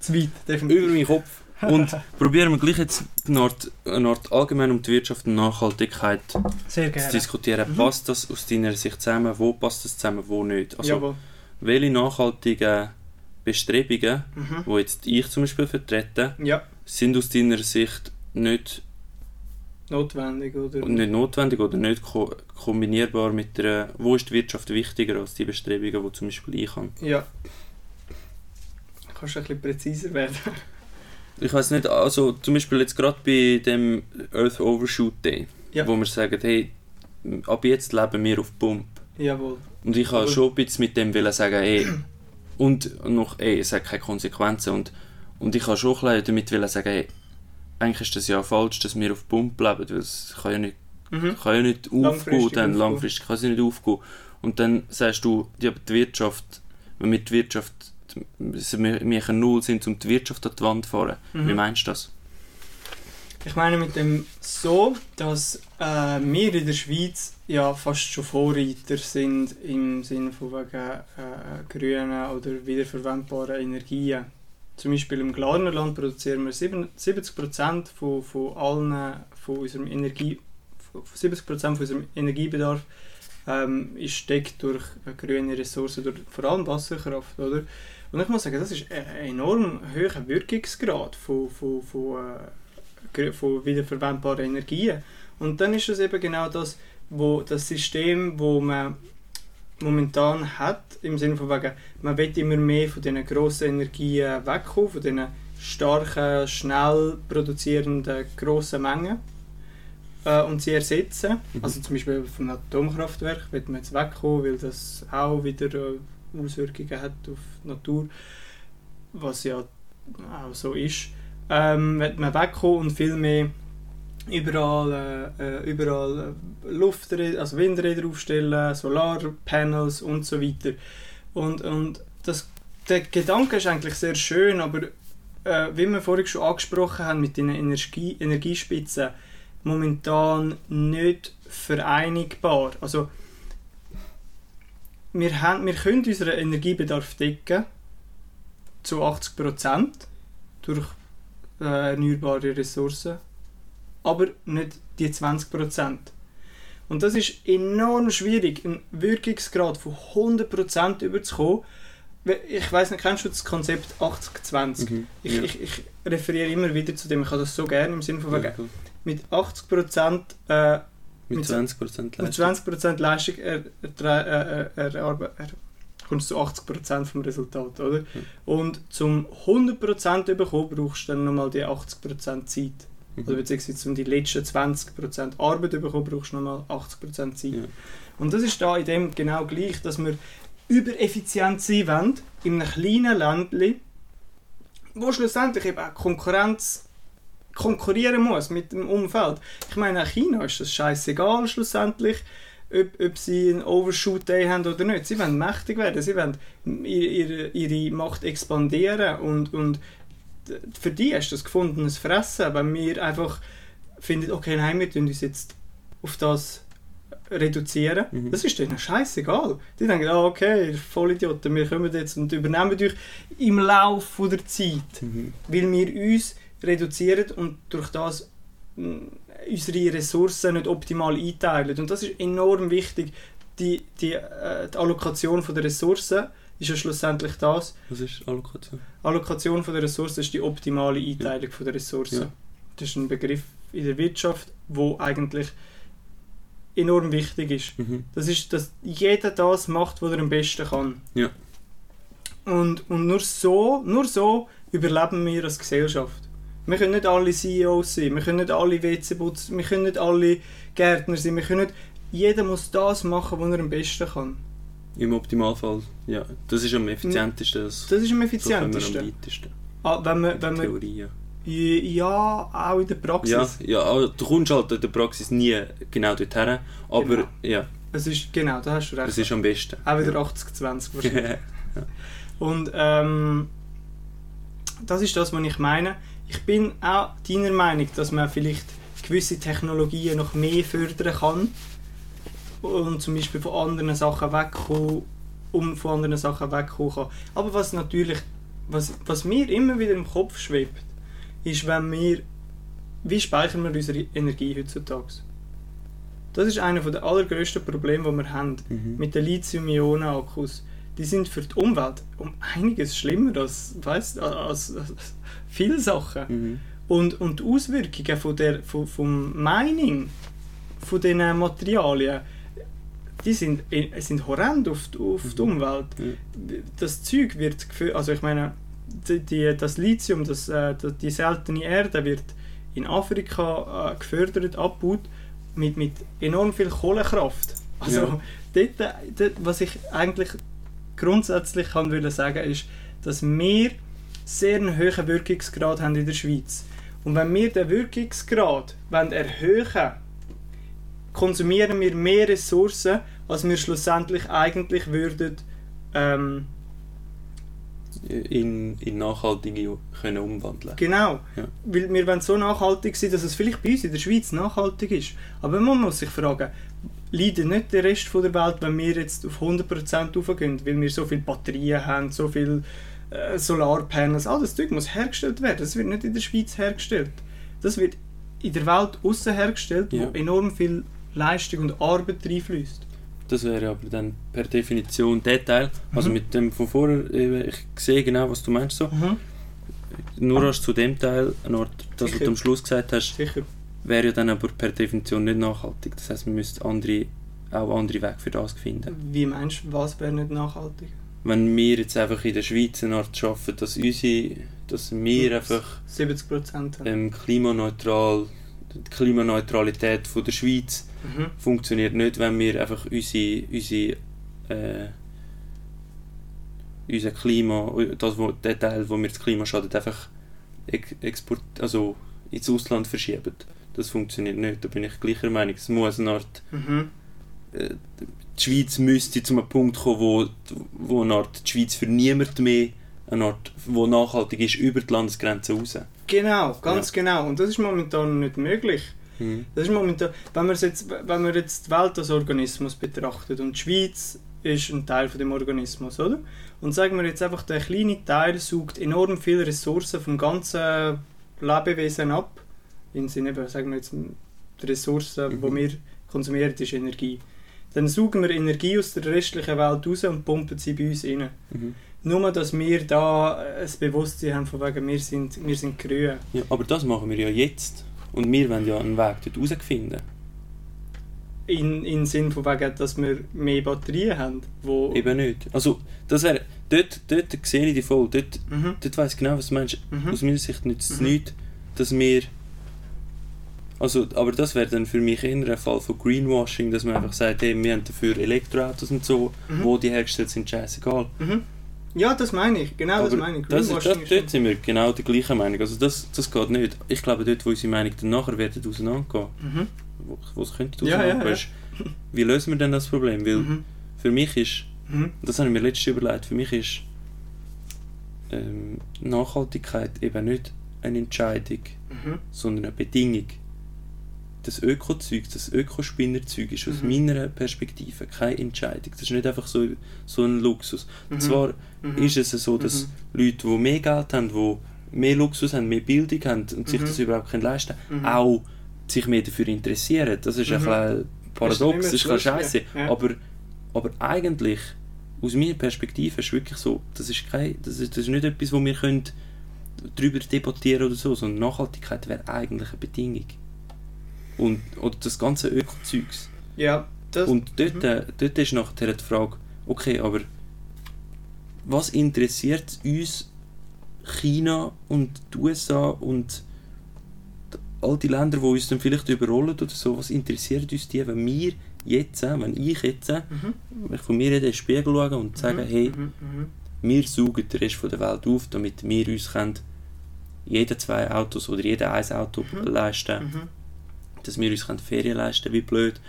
Zu weit, definitiv.
über meinen Kopf. Und (laughs) probieren wir gleich jetzt eine Art, eine Art allgemein um die Wirtschaft und Nachhaltigkeit zu diskutieren.
Mhm.
Passt das aus deiner Sicht zusammen? Wo passt das zusammen, wo nicht? Also,
Jawohl.
Welche nachhaltigen Bestrebungen,
Mhm.
die jetzt ich zum Beispiel vertrete,
Ja,
sind aus deiner Sicht nicht,
notwendig, oder?
nicht notwendig oder nicht ko kombinierbar mit der. Wo ist die Wirtschaft wichtiger als die Bestrebungen, die zum Beispiel ich habe?
Ja. Kannst du ein bisschen präziser werden?
Ich weiß nicht, also zum Beispiel jetzt gerade bei dem Earth Overshoot Day,
Ja.
wo wir sagen, hey, ab jetzt leben wir auf Pump.
Jawohl.
Und ich habe schon ein bisschen mit dem wollen sagen, ey, und noch, ey, es hat keine Konsequenzen. Und, und ich habe schon ein bisschen damit wollen sagen, ey, eigentlich ist das ja falsch, dass wir auf Pump leben, weil es kann ja nicht,
Mhm.
kann ja nicht aufgehen,
Langfristig
dann
aufgehen.
langfristig kann sie nicht aufgehen. Und dann sagst du, ja, die Wirtschaft, wenn wir die Wirtschaft, wir, wir können null sind, um die Wirtschaft an die Wand zu fahren.
Mhm.
Wie meinst du das?
Ich meine mit dem so, dass äh, wir in der Schweiz ja fast schon Vorreiter sind im Sinne von wegen äh, grünen oder wiederverwendbaren Energien. Zum Beispiel im Glarnerland produzieren wir 70% von, von allen von unserem Energie von 70% von unserem Energiebedarf ähm, ist deckt durch grüne Ressourcen, durch vor allem Wasserkraft, oder? Und ich muss sagen, das ist ein enorm hoher Wirkungsgrad von, von, von äh, von wiederverwendbaren Energien. Und dann ist es eben genau das, wo das System, wo man momentan hat, im Sinne von wegen, man will immer mehr von diesen grossen Energien wegkommen, von diesen starken, schnell produzierenden grossen Mengen äh, und sie ersetzen.
Mhm.
Also zum Beispiel vom Atomkraftwerk will man jetzt wegkommen, weil das auch wieder äh, Auswirkungen hat auf die Natur, was ja auch so ist ähm, wird man wegkommen und viel mehr überall, äh, äh, überall äh, Lufträder, also Windräder aufstellen, Solarpanels und so weiter. Und, und das, der Gedanke ist eigentlich sehr schön, aber äh, wie wir vorhin schon angesprochen haben mit den Energie, Energiespitzen, momentan nicht vereinigbar. Also wir, haben, wir können unseren Energiebedarf decken zu 80% durch äh, erneuerbare Ressourcen, aber nicht die 20%. Und das ist enorm schwierig, einen Wirkungsgrad von 100% überzukommen. Ich weiß nicht, kennst du das Konzept 80-20?
Mhm.
Ich,
Ja.
ich, ich referiere immer wieder zu dem, ich habe das so gerne im Sinne von,
Ja,
wegen,
cool.
mit 80% äh,
Mit
mit
20%
mit
Leistung.
20% Leistung er, er, er, er, er, er, kommst du zu 80% vom Resultat, oder? Und zum 100% zu bekommen, brauchst du dann nochmal die 80% Zeit.
Mhm.
beziehungsweise um die letzten 20% Arbeit zu bekommen, brauchst du nochmal 80% Zeit.
Ja.
Und das ist da in dem genau gleich, dass wir übereffizient sein wollen, in einem kleinen Ländchen, wo schlussendlich eben auch Konkurrenz konkurrieren muss mit dem Umfeld. Ich meine, auch China ist das scheißegal schlussendlich, ob, ob sie einen Overshoot Day haben oder nicht. Sie wollen mächtig werden, sie wollen ihre, ihre, Macht expandieren und, und für die ist das gefundenes Fressen, wenn wir einfach finden, okay, nein, wir tun uns jetzt auf das reduzieren.
Mhm.
Das ist denen scheißegal. Die denken, ah, okay, ihr Vollidioten, wir kommen jetzt und übernehmen euch im Laufe der Zeit,
Mhm.
weil wir uns reduzieren und durch das mh, unsere Ressourcen nicht optimal einteilen. Und das ist enorm wichtig. Die, die, äh, die Allokation der Ressourcen ist ja schlussendlich das.
Was ist Allokation?
Allokation von der Ressourcen ist die optimale Einteilung von der Ressourcen.
Ja.
Das ist ein Begriff in der Wirtschaft, wo eigentlich enorm wichtig ist.
Mhm.
Das ist, dass jeder das macht, was er am besten kann.
Ja.
Und, und nur so, nur so überleben wir als Gesellschaft. Wir können nicht alle CEOs sein, wir können nicht alle WC putzen, wir können nicht alle Gärtner sein, wir können nicht, jeder muss das machen, was er am besten kann.
Im Optimalfall, ja. Das ist am effizientesten. Das,
Das ist am
so
effizientesten.
am weitesten.
Ah, wenn man, wenn man,
Theorie, ja.
ja, auch in der Praxis.
Ja, ja, aber du kommst halt in der Praxis nie genau dorthin, aber
Genau.
ja,
Es ist, genau, da hast du recht.
das ist am besten.
auch wieder 80-20 (laughs) wahrscheinlich. Und ähm, das ist das, was ich meine. Ich bin auch deiner Meinung, dass man vielleicht gewisse Technologien noch mehr fördern kann und zum Beispiel von anderen Sachen wegkommen, um von anderen Sachen wegkommen kann. Aber was natürlich, was, was mir immer wieder im Kopf schwebt, ist, wenn wir, wie speichern wir unsere Energie heutzutage? Das ist einer der allergrößten Probleme, die wir haben
Mhm.
mit den Lithium-Ionen-Akkus, die sind für die Umwelt um einiges schlimmer als, weißt, als, als viele Sachen.
Mhm.
Und, und die Auswirkungen von der, von, vom Mining von diesen Materialien, die sind, sind horrend auf, die- auf die Umwelt.
Ja.
Das Zeug wird, also ich meine, die, die, das Lithium, das, äh, die, seltene Erde wird in Afrika äh, gefördert, abgebaut, mit, mit enorm viel Kohlekraft. Also
Ja.
dort, dort, was ich eigentlich grundsätzlich kann will sagen ist, dass wir sehr einen hohen Wirkungsgrad haben in der Schweiz. Und wenn wir den Wirkungsgrad wollen erhöhen konsumieren wir mehr Ressourcen, als wir schlussendlich eigentlich würden ähm,
In, in nachhaltige können umwandeln.
Genau.
Ja.
Weil wir wollen so nachhaltig sein, dass es vielleicht bei uns in der Schweiz nachhaltig ist. Aber man muss sich fragen, leidet nicht der Rest von der Welt, wenn wir jetzt auf 100% raufgehen, weil wir so viele Batterien haben, so viele äh, Solarpanels, all das Zeug muss hergestellt werden. Das wird nicht in der Schweiz hergestellt. Das wird in der Welt außen hergestellt,
Ja.
wo enorm viel Leistung und Arbeit reinfließt.
Das wäre aber dann per Definition der Teil. Also
Mhm.
mit dem von vorher, ich sehe genau, was du meinst. So. Nur als zu dem Teil, nur das, was du am Schluss gesagt hast,
Sicher.
wäre ja dann aber per Definition nicht nachhaltig. Das heißt, man müsste andere, auch andere Wege für das finden.
Wie meinst du, was wäre nicht nachhaltig?
Wenn wir jetzt einfach in der Schweiz eine Art schaffen, dass, unsere, dass wir einfach
70% haben.
ähm, klimaneutral, die Klimaneutralität von der Schweiz
Mhm.
funktioniert nicht, wenn wir einfach unsere, unsere äh, unser Klima, das, wo, der Teil, wo mir das Klima schadet, einfach ex export, also ins Ausland verschieben. Das funktioniert nicht, da bin ich gleicher Meinung. Es muss eine Art,
Mhm.
äh, die Schweiz müsste zu einem Punkt kommen, wo, wo eine Art die Schweiz für niemand mehr eine Art, wo nachhaltig ist, über die Landesgrenze raus.
Genau, ganz genau. Und das ist momentan nicht möglich.
Mhm.
Das ist momentan, wenn man jetzt, wenn man jetzt die Welt als Organismus betrachtet und die Schweiz ist ein Teil von dem Organismus, oder? Und sagen wir jetzt einfach, der kleine Teil sucht enorm viele Ressourcen vom ganzen Lebewesen ab. In Sinne, sagen wir jetzt, die Ressourcen,
Mhm.
die wir konsumieren, ist Energie. Dann suchen wir Energie aus der restlichen Welt raus und pumpen sie bei uns rein.
Mhm.
Nur, dass wir da ein Bewusstsein haben, von wegen, wir sind, wir sind grün.
Ja, aber das machen wir ja jetzt. Und wir wollen ja einen Weg dort rausfinden.
In, in Sinn von wegen, dass wir mehr Batterien haben, wo...
Eben nicht. Also, das wäre, dort, dort sehe ich die voll. Dort,
Mhm.
dort weiss ich genau, was du meinst.
Mhm.
Aus meiner Sicht nützt es
Mhm.
nichts, dass wir. Also, aber das wäre dann für mich eher ein Fall von Greenwashing, dass man einfach sagt, hey, wir haben dafür Elektroautos und so,
Mhm.
wo die hergestellt sind, scheißegal.
Mhm. Ja, das meine ich. Genau das
aber
meine ich.
das ist, das, dort sind wir genau der gleichen Meinung. Also, das, das geht nicht. Ich glaube, dort, wo unsere Meinung dann nachher werden auseinandergehen,
Mhm.
wo, wo es könnte
Ja, ja,
auseinandergehen,
ja.
ist, (laughs) wie lösen wir denn das Problem? Weil
Mhm.
für mich ist
Mhm.
das habe ich mir letztens überlegt, für mich ist ähm, Nachhaltigkeit eben nicht eine Entscheidung,
Mhm.
sondern eine Bedingung das Öko-Zeug, das Ökospinnerzeug ist aus
Mhm.
meiner Perspektive keine Entscheidung. Das ist nicht einfach so, so ein Luxus.
Mhm.
Zwar
Mhm.
ist es so, dass Leute, die mehr Geld haben, die mehr Luxus haben, mehr Bildung haben und sich
Mhm.
das überhaupt können leisten
Mhm.
auch sich mehr dafür interessieren. Das ist ein
Mhm.
bisschen paradox, das ist ein bisschen scheiße.
Ja.
Aber, aber eigentlich, aus meiner Perspektive, ist wirklich so, das ist, kein, das ist, das ist nicht etwas, wo wir können darüber debattieren oder so, sondern Nachhaltigkeit wäre eigentlich eine Bedingung. Und, oder das ganze Öko-Zeugs.
Ja, das,
Und dort,
Mhm.
äh, dort ist nachher die Frage, okay, aber was interessiert uns China und die USA und all die Länder, die uns dann vielleicht überrollen oder so, was interessiert uns die, wenn wir jetzt, äh, wenn ich jetzt, äh,
Mhm.
wenn ich von mir in den Spiegel schaue und sage,
Mhm.
hey,
Mhm. Mhm.
wir saugen den Rest von der Welt auf, damit wir uns können, jeder zwei Autos oder jeder ein Auto
Mhm.
leisten
Mhm.
Dass wir uns Ferien leisten können, wie blöd.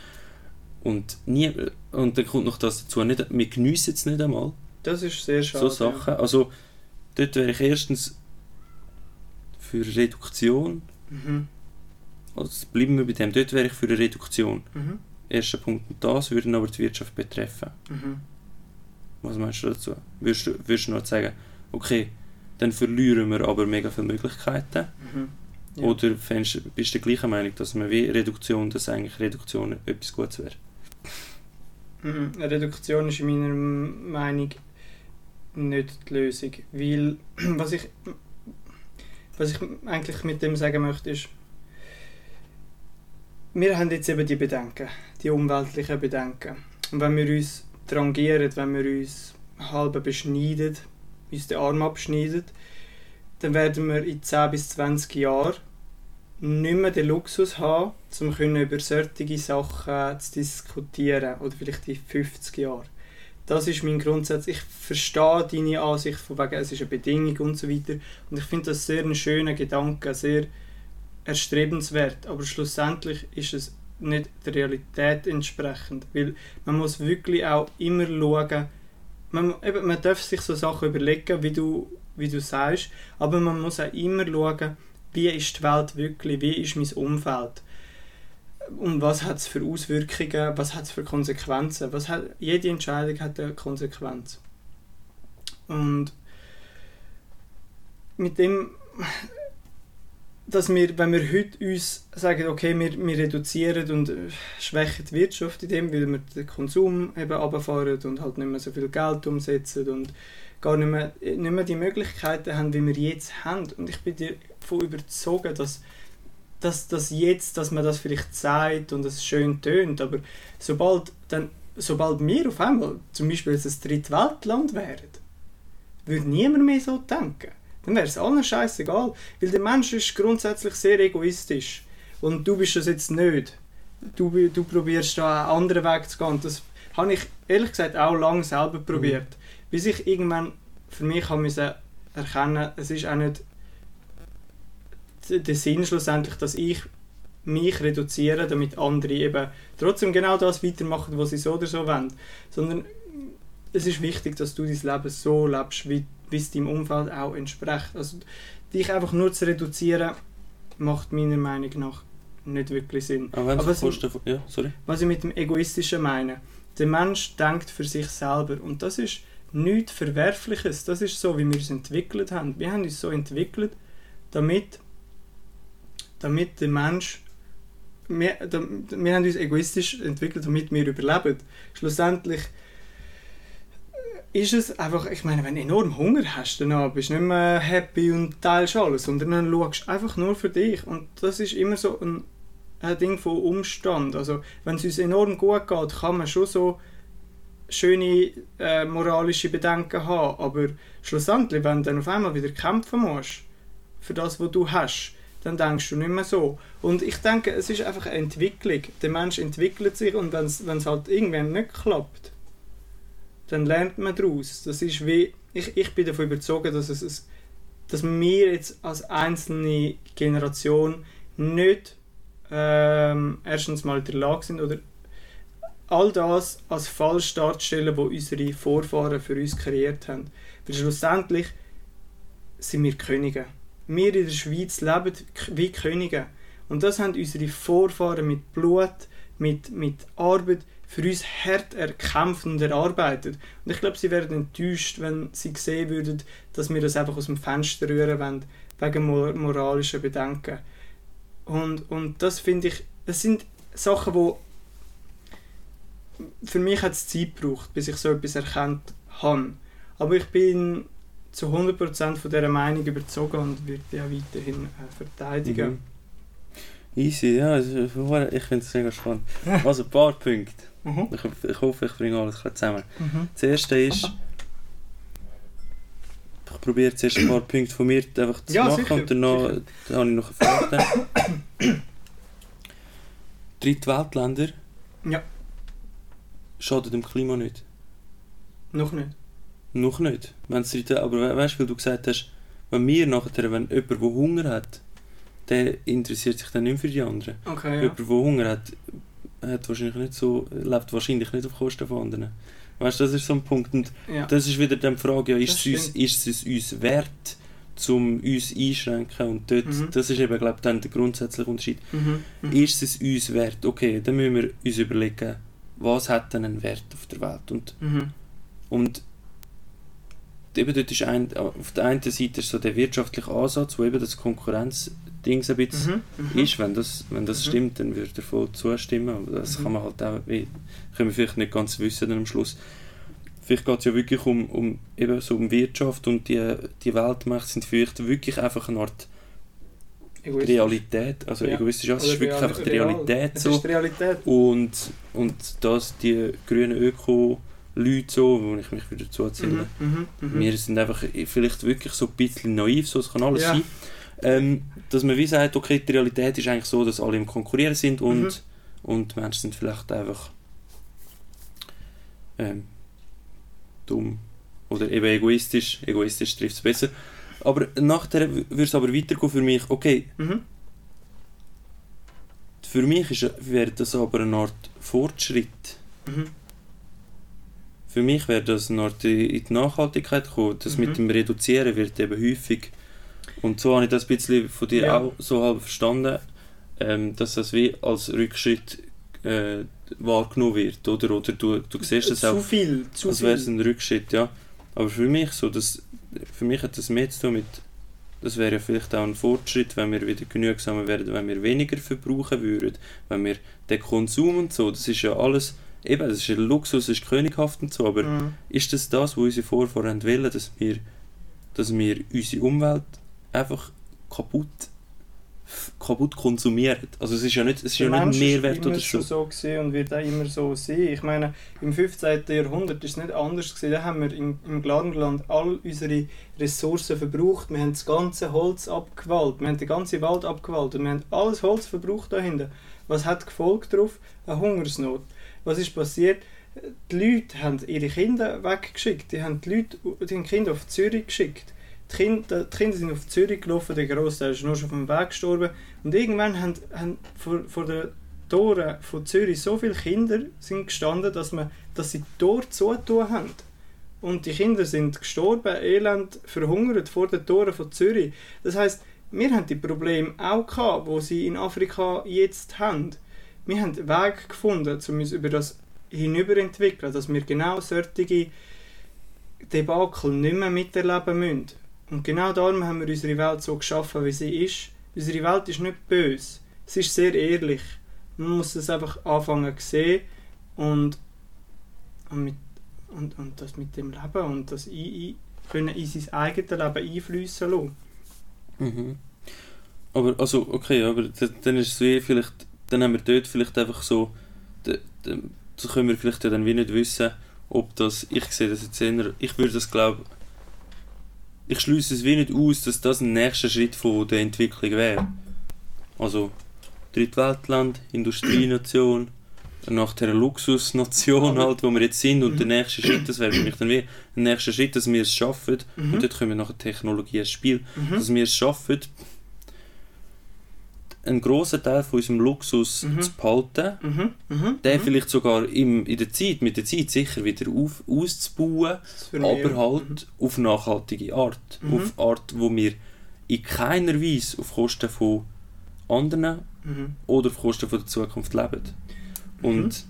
Und, nie, und dann kommt noch das dazu, nicht, wir geniessen es nicht einmal,
Das ist sehr schade.
so Sachen. Also dort wäre ich erstens für Reduktion.
Mhm.
also bleiben wir bei dem, dort wäre ich für eine Reduktion.
Mhm.
Erster Punkt, und das würde aber die Wirtschaft betreffen.
Mhm.
Was meinst du dazu? Würdest du, würdest du noch sagen, okay, dann verlieren wir aber mega viele Möglichkeiten?
Mhm. Ja.
Oder fändest, bist du der gleichen Meinung, dass man wie Reduktion, dass eigentlich Reduktion etwas Gutes wäre?
Mhm. Reduktion ist in meiner Meinung nicht die Lösung. Weil, (clears throat) was ich, was ich eigentlich mit dem sagen möchte, ist, wir haben jetzt eben die Bedenken, die umweltlichen Bedenken. Und wenn wir uns drangieren, wenn wir uns halb beschneiden, uns den Arm abschneiden, dann werden wir in 10 bis 20 Jahren nicht mehr den Luxus haben, um über solche Sachen zu diskutieren. Oder vielleicht in 50 Jahren. Das ist mein Grundsatz. Ich verstehe deine Ansicht von wegen, es ist eine Bedingung und so weiter. Und ich finde das sehr einen schönen Gedanken, sehr erstrebenswert. Aber schlussendlich ist es nicht der Realität entsprechend. Weil man muss wirklich auch immer schauen, man, eben, man darf sich so Sachen überlegen, wie du, wie du sagst, aber man muss auch immer schauen, wie ist die Welt wirklich, wie ist mein Umfeld und was hat es für Auswirkungen, was hat es für Konsequenzen. Was hat, jede Entscheidung hat eine Konsequenz. Und mit dem, dass wir, wenn wir heute uns sagen, okay, wir, wir reduzieren und äh, schwächen die Wirtschaft in dem, weil wir den Konsum eben runterfahren und halt nicht mehr so viel Geld umsetzen und gar nicht mehr, nicht mehr die Möglichkeiten haben, wie wir jetzt haben. Und ich bin davon überzeugt, dass, dass, dass jetzt, dass man das vielleicht sagt und es schön tönt, aber sobald, dann, sobald wir auf einmal zum Beispiel jetzt ein Drittweltland wären, würde niemand mehr so denken. Dann wäre es allen scheißegal. Weil der Mensch ist grundsätzlich sehr egoistisch. Und du bist das jetzt nicht. Du, du probierst da einen anderen Weg zu gehen. Und das habe ich ehrlich gesagt auch lange selber probiert. Bis ich irgendwann für mich habe müssen erkennen, es ist auch nicht der Sinn schlussendlich, dass ich mich reduziere, damit andere eben trotzdem genau das weitermachen, was sie so oder so wollen. Sondern es ist wichtig, dass du dein Leben so lebst, wie, wie es deinem Umfeld auch entspricht. Also dich einfach nur zu reduzieren, macht meiner Meinung nach nicht wirklich Sinn.
Wenn
Aber
es- Kosten von... Ja.
Was ich mit dem Egoistischen meine, der Mensch denkt für sich selber und das ist nichts Verwerfliches. Das ist so, wie wir uns entwickelt haben. Wir haben uns so entwickelt, damit, damit der Mensch wir, da- wir haben uns egoistisch entwickelt, damit wir überleben. Schlussendlich ist es einfach, ich meine, wenn du enorm Hunger hast, dann bist du nicht mehr happy und teilst alles, sondern dann schaust du einfach nur für dich. Und das ist immer so ein, ein Ding von Umstand. Also, wenn es uns enorm gut geht, kann man schon so schöne äh, moralische Bedenken haben, aber schlussendlich, wenn du dann auf einmal wieder kämpfen musst für das, was du hast, dann denkst du nicht mehr so. Und ich denke, es ist einfach eine Entwicklung. Der Mensch entwickelt sich und wenn es halt irgendwann nicht klappt, dann lernt man daraus. Das ist wie, ich, ich bin davon überzeugt, dass, es, dass wir jetzt als einzelne Generation nicht ähm, erstens mal in der Lage sind oder all das als falsch darzustellen, was unsere Vorfahren für uns kreiert haben. Weil schlussendlich sind wir Könige. Wir in der Schweiz leben wie Könige. Und das haben unsere Vorfahren mit Blut, mit, mit Arbeit für uns hart erkämpft und erarbeitet. Und ich glaube, sie wären enttäuscht, wenn sie sehen würden, dass wir das einfach aus dem Fenster rühren wollen, wegen moralischen Bedenken. Und, und das finde ich, das sind Sachen, wo für mich hat es Zeit gebraucht, bis ich so etwas erkannt habe. Aber ich bin zu 100% von dieser Meinung überzogen und werde die auch weiterhin äh, verteidigen.
Mhm. Easy, ja, ich finde es mega spannend. (laughs) Also ein paar Punkte. Mhm. Ich, ich, hoffe, ich bringe alles zusammen. Mhm. Das erste ist, ich probiere zuerst ein paar Punkte von mir einfach zu ja, machen sicher, und danach dann habe ich noch eine Frage. (coughs) Drittweltländer
ja.
Schaden dem Klima nicht.
Noch nicht.
Noch nicht. Wenn's aber weißt du, weil du gesagt hast, wenn wir nachher, wenn jemand, der Hunger hat, der interessiert sich dann nicht für die anderen.
Okay, ja.
Jemand, der Hunger hat, hat wahrscheinlich nicht so, lebt wahrscheinlich nicht auf Kosten von anderen. Weißt du, das ist so ein Punkt. Und ja. das ist wieder die Frage, ja, ist, es uns, ist es uns wert, um uns einschränken? Und dort, mhm. das ist eben, glaube ich, dann der grundsätzliche Unterschied. Mhm. Mhm. Ist es uns wert? Okay, dann müssen wir uns überlegen, was hat denn einen Wert auf der Welt? Und,
mhm.
und eben dort ist ein, auf der einen Seite ist so der wirtschaftliche Ansatz, wo eben das Konkurrenzding ein bisschen mhm, mhm, ist. Wenn das, wenn das mhm. stimmt, dann würde er voll zustimmen. Aber das mhm. kann man halt auch, können wir vielleicht nicht ganz wissen dann am Schluss. Vielleicht geht es ja wirklich um, um, eben so um Wirtschaft und die, die Weltmächte sind vielleicht wirklich einfach eine Art egoistisch. Realität, also ja. egoistisch, ja, es ist wirklich einfach die Realität so.
Realität.
Und, und dass die grünen Öko Leute so, wo ich mich wieder dazu zähle. Mhm, mh, mh. Wir sind einfach vielleicht wirklich so ein bisschen naiv, so es kann alles ja. sein. Ähm, dass man wie sagt, okay, die Realität ist eigentlich so, dass alle im Konkurrieren sind und, mhm. und Menschen sind vielleicht einfach ähm, dumm oder eben egoistisch. Egoistisch trifft es besser. Aber nachher würde es aber weitergehen für mich, okay,
mhm.
für mich ist, wäre das aber eine Art Fortschritt.
Mhm
für mich wäre das noch in die Nachhaltigkeit gekommen. Das mhm. mit dem Reduzieren wird eben häufig. Und so habe ich das ein bisschen von dir ja. auch so halb verstanden, ähm, dass das wie als Rückschritt äh, wahrgenommen wird. Oder, oder du, du siehst das
zu
auch,
viel, zu
als wäre es ein Rückschritt. Ja. Aber für mich, so, das, für mich hat das mehr zu tun mit, das wäre ja vielleicht auch ein Fortschritt, wenn wir wieder genügsamer werden, wenn wir weniger verbrauchen würden, wenn wir den Konsum und so, das ist ja alles eben, das ist ein Luxus, das ist könighaft und so, aber mhm. ist das das, was unsere Vorfahren wollen, dass wir, dass wir unsere Umwelt einfach kaputt kaputt konsumieren. Also es ist ja nicht, es ist ja nicht ein Mehrwert oder
so. so gesehen und wird auch immer so sein. Ich meine, im 15. Jahrhundert ist es nicht anders gewesen. Da haben wir im, im Gladenland all unsere Ressourcen verbraucht. Wir haben das ganze Holz abgewalzt. Wir haben den ganzen Wald abgewalzt und wir haben alles Holz verbraucht dahinter. Was hat gefolgt darauf? Eine Hungersnot. Was ist passiert? Die Leute haben ihre Kinder weggeschickt. Die haben die Leute, die Kinder auf Zürich geschickt. Die Kinder, die Kinder sind auf Zürich gelaufen, der Großteil ist nur schon auf dem Weg gestorben. Und irgendwann haben, haben vor, vor der Toren von Zürich so viele Kinder sind gestanden, dass, man, dass sie die Tore zugetan haben. Und die Kinder sind gestorben, elend, verhungert vor den Toren von Zürich. Das heißt, wir haben die Probleme auch gehabt, wo sie in Afrika jetzt haben wir haben Weg gefunden, um uns über das hinüberentwickeln, dass wir genau solche Debakel nicht mehr miterleben müssen. Und genau darum haben wir unsere Welt so geschaffen, wie sie ist. Unsere Welt ist nicht böse, sie ist sehr ehrlich. Man muss es einfach anfangen zu sehen und, und, mit, und, und das mit dem Leben und das in, können in sein eigenes Leben einfließen lassen.
Mhm. Aber, also, okay, aber dann ist es wie vielleicht dann haben wir dort vielleicht einfach so, da, da, so können wir vielleicht ja dann wie nicht wissen, ob das, ich sehe das jetzt eher, ich würde das glaube ich schließe es wie nicht aus, dass das ein nächster Schritt von der Entwicklung wäre. Also Drittweltland, Industrienation, nach der Luxusnation halt, wo wir jetzt sind und der mhm. nächste Schritt, das wäre für mich dann wie der nächste Schritt, dass wir es schaffen mhm. und dort kommen wir nachher Technologie ins Spiel, mhm. dass wir es schaffen, einen grossen Teil von unserem Luxus mhm. zu behalten,
mhm. Mhm.
den mhm. vielleicht sogar im, in der Zeit, mit der Zeit sicher wieder auf, auszubauen, aber halt mhm. auf nachhaltige Art. Mhm. Auf Art, wo wir in keiner Weise auf Kosten von anderen oder auf Kosten von der Zukunft leben. Und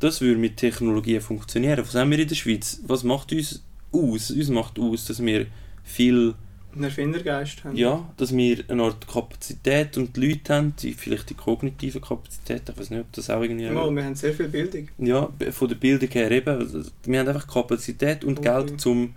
das würde mit Technologien funktionieren. Was haben wir in der Schweiz? Was macht uns aus? Uns macht aus, dass wir viel,
Einen Erfindergeist haben.
ja, dass wir eine Art Kapazität und die Leute haben, die, vielleicht die kognitive Kapazität, ich weiß nicht, ob das auch irgendwie...
Mal, wir haben sehr viel Bildung.
Ja, von der Bildung her eben. Also, Wir haben einfach Kapazität und
Okay.
Geld, zum,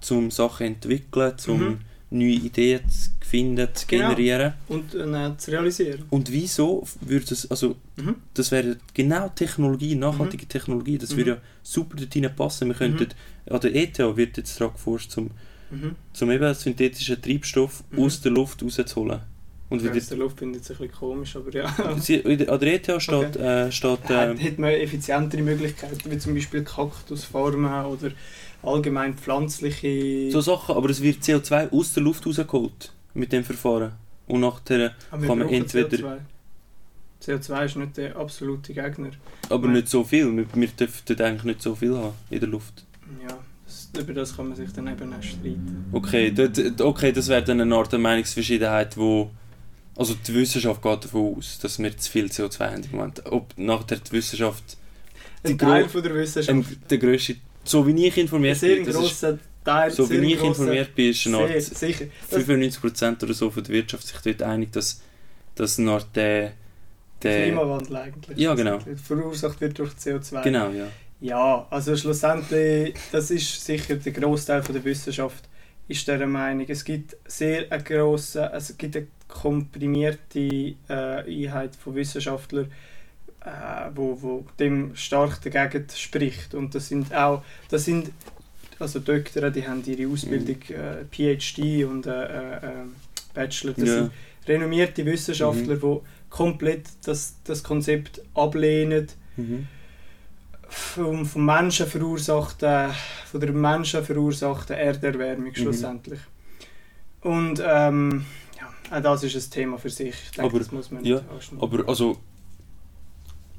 zum Sachen entwickeln, zum
Mhm.
neue Ideen zu finden, zu
Genau.
generieren.
Und äh, zu realisieren.
Und wieso würde es, also
Mhm.
das wäre genau Technologie, nachhaltige Technologie, das
Mhm.
würde ja super dorthin passen. Wir könnten, an der ETH wird jetzt daran geforscht, zum,
Mhm.
zum eben synthetischen Treibstoff
Mhm.
aus der Luft rauszuholen. Und
Ja, aus der Luft finde ich jetzt ein bisschen komisch, aber ja. (laughs)
An der ETH steht, äh, steht äh,
hätte man effizientere Möglichkeiten, wie zum Beispiel Kaktusfarmen oder allgemein pflanzliche...
so Sachen, aber es wird CO2 aus der Luft rausgeholt mit dem Verfahren. Und nachher,
Aber
kann man entweder-
CO2. CO2 ist nicht der absolute Gegner.
aber
Nein.
nicht so viel. Wir, wir dürfen dort eigentlich nicht so viel haben in der Luft.
Ja, über das kann man sich dann eben auch streiten.
Okay, dort, okay das wäre dann eine Art der Meinungsverschiedenheit, wo also die Wissenschaft geht davon aus, dass wir zu viel CO2 haben im Moment. Ob nachher die Wissenschaft
Ein
Die
Teil von der Wissenschaft.
ähm, der grösste, so wie ich
ein
informiert
sehr
bin, das ist,
grosser Teil.
so
sehr
wie ich
grosser-
informiert bin, ist eine
Sehr,
Art
sicher. Das
95% oder so von der Wirtschaft sich dort einig, dass, dass eine Art der, der
Klimawandel eigentlich.
Ja, genau.
Verursacht wird durch CO2.
genau, ja.
Ja, also schlussendlich, das ist sicher der Großteil der Wissenschaft, ist der Meinung. Es gibt sehr eine grosse, also es gibt eine komprimierte äh, Einheit von Wissenschaftlern, äh, wo, wo dem stark dagegen spricht. Und das sind auch, das sind also Doktoren, die haben ihre Ausbildung äh, PhD und äh, äh, äh, Bachelor. Das
ja.
sind renommierte Wissenschaftler, die komplett das, das Konzept ablehnen
Mhm.
Vom, vom Menschen verursachten, von der Menschen verursachten Erderwärmung
Mhm.
schlussendlich. Und ähm, ja, auch das ist ein Thema für sich. Ich denke,
Aber-
das muss man
ja,
nicht anschneiden.
Aber also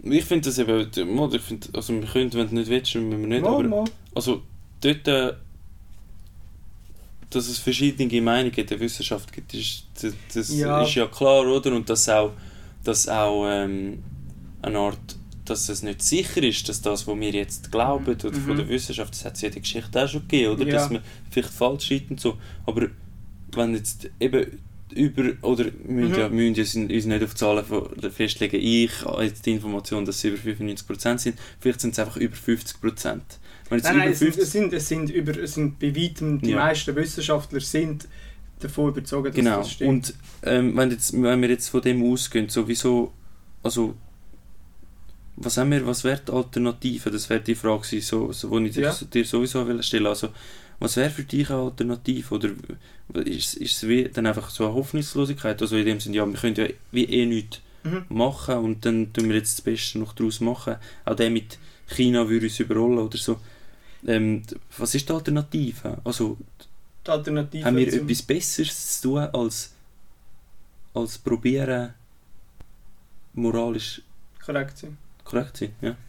ich finde das eben, ich find, also wir können, wenn du nicht willst, müssen wir nicht,
Mal,
aber
mal.
also dort, äh, dass es verschiedene Meinungen in der Wissenschaft gibt, ist, das, das
Ja.
ist ja klar, oder? Und dass auch, dass auch ähm, eine Art, dass es nicht sicher ist, dass das, was wir jetzt glauben, oder von
Mhm.
der Wissenschaft, das hat es ja in der Geschichte auch schon gegeben, oder?
Ja.
Dass man vielleicht falsch schreibt und so. Aber wenn jetzt eben über, oder wir müssen,
Mhm.
ja, müssen uns nicht auf Zahlen von- festlegen, ich habe jetzt die Information, dass es über 95% sind, vielleicht sind es einfach über 50%. Wenn jetzt
Nein, nein, es sind,
50
es, sind, es, sind über, es sind bei weitem, die
Ja.
meisten Wissenschaftler sind davon überzeugt, dass
Genau.
das stimmt.
Und ähm, wenn, jetzt, wenn wir jetzt von dem ausgehen, sowieso, also was haben wir, was wäre die Alternative? Das wäre die Frage, gewesen, so, so, die ich dir,
Ja.
dir sowieso will stellen. Also was wäre für dich eine Alternative? Oder ist, ist es wie dann einfach so eine Hoffnungslosigkeit? Also in dem Sinne, ja, wir können ja wie eh nichts
Mhm.
machen und dann tun wir jetzt das Beste noch daraus machen. Auch der mit China würde uns überrollen oder so. Ähm, was ist die Alternative? Also
Die Alternative
haben wir etwas Besseres zu tun, als, als probieren, moralisch
korrekt sind.
Korrekt sein? Ja. (laughs)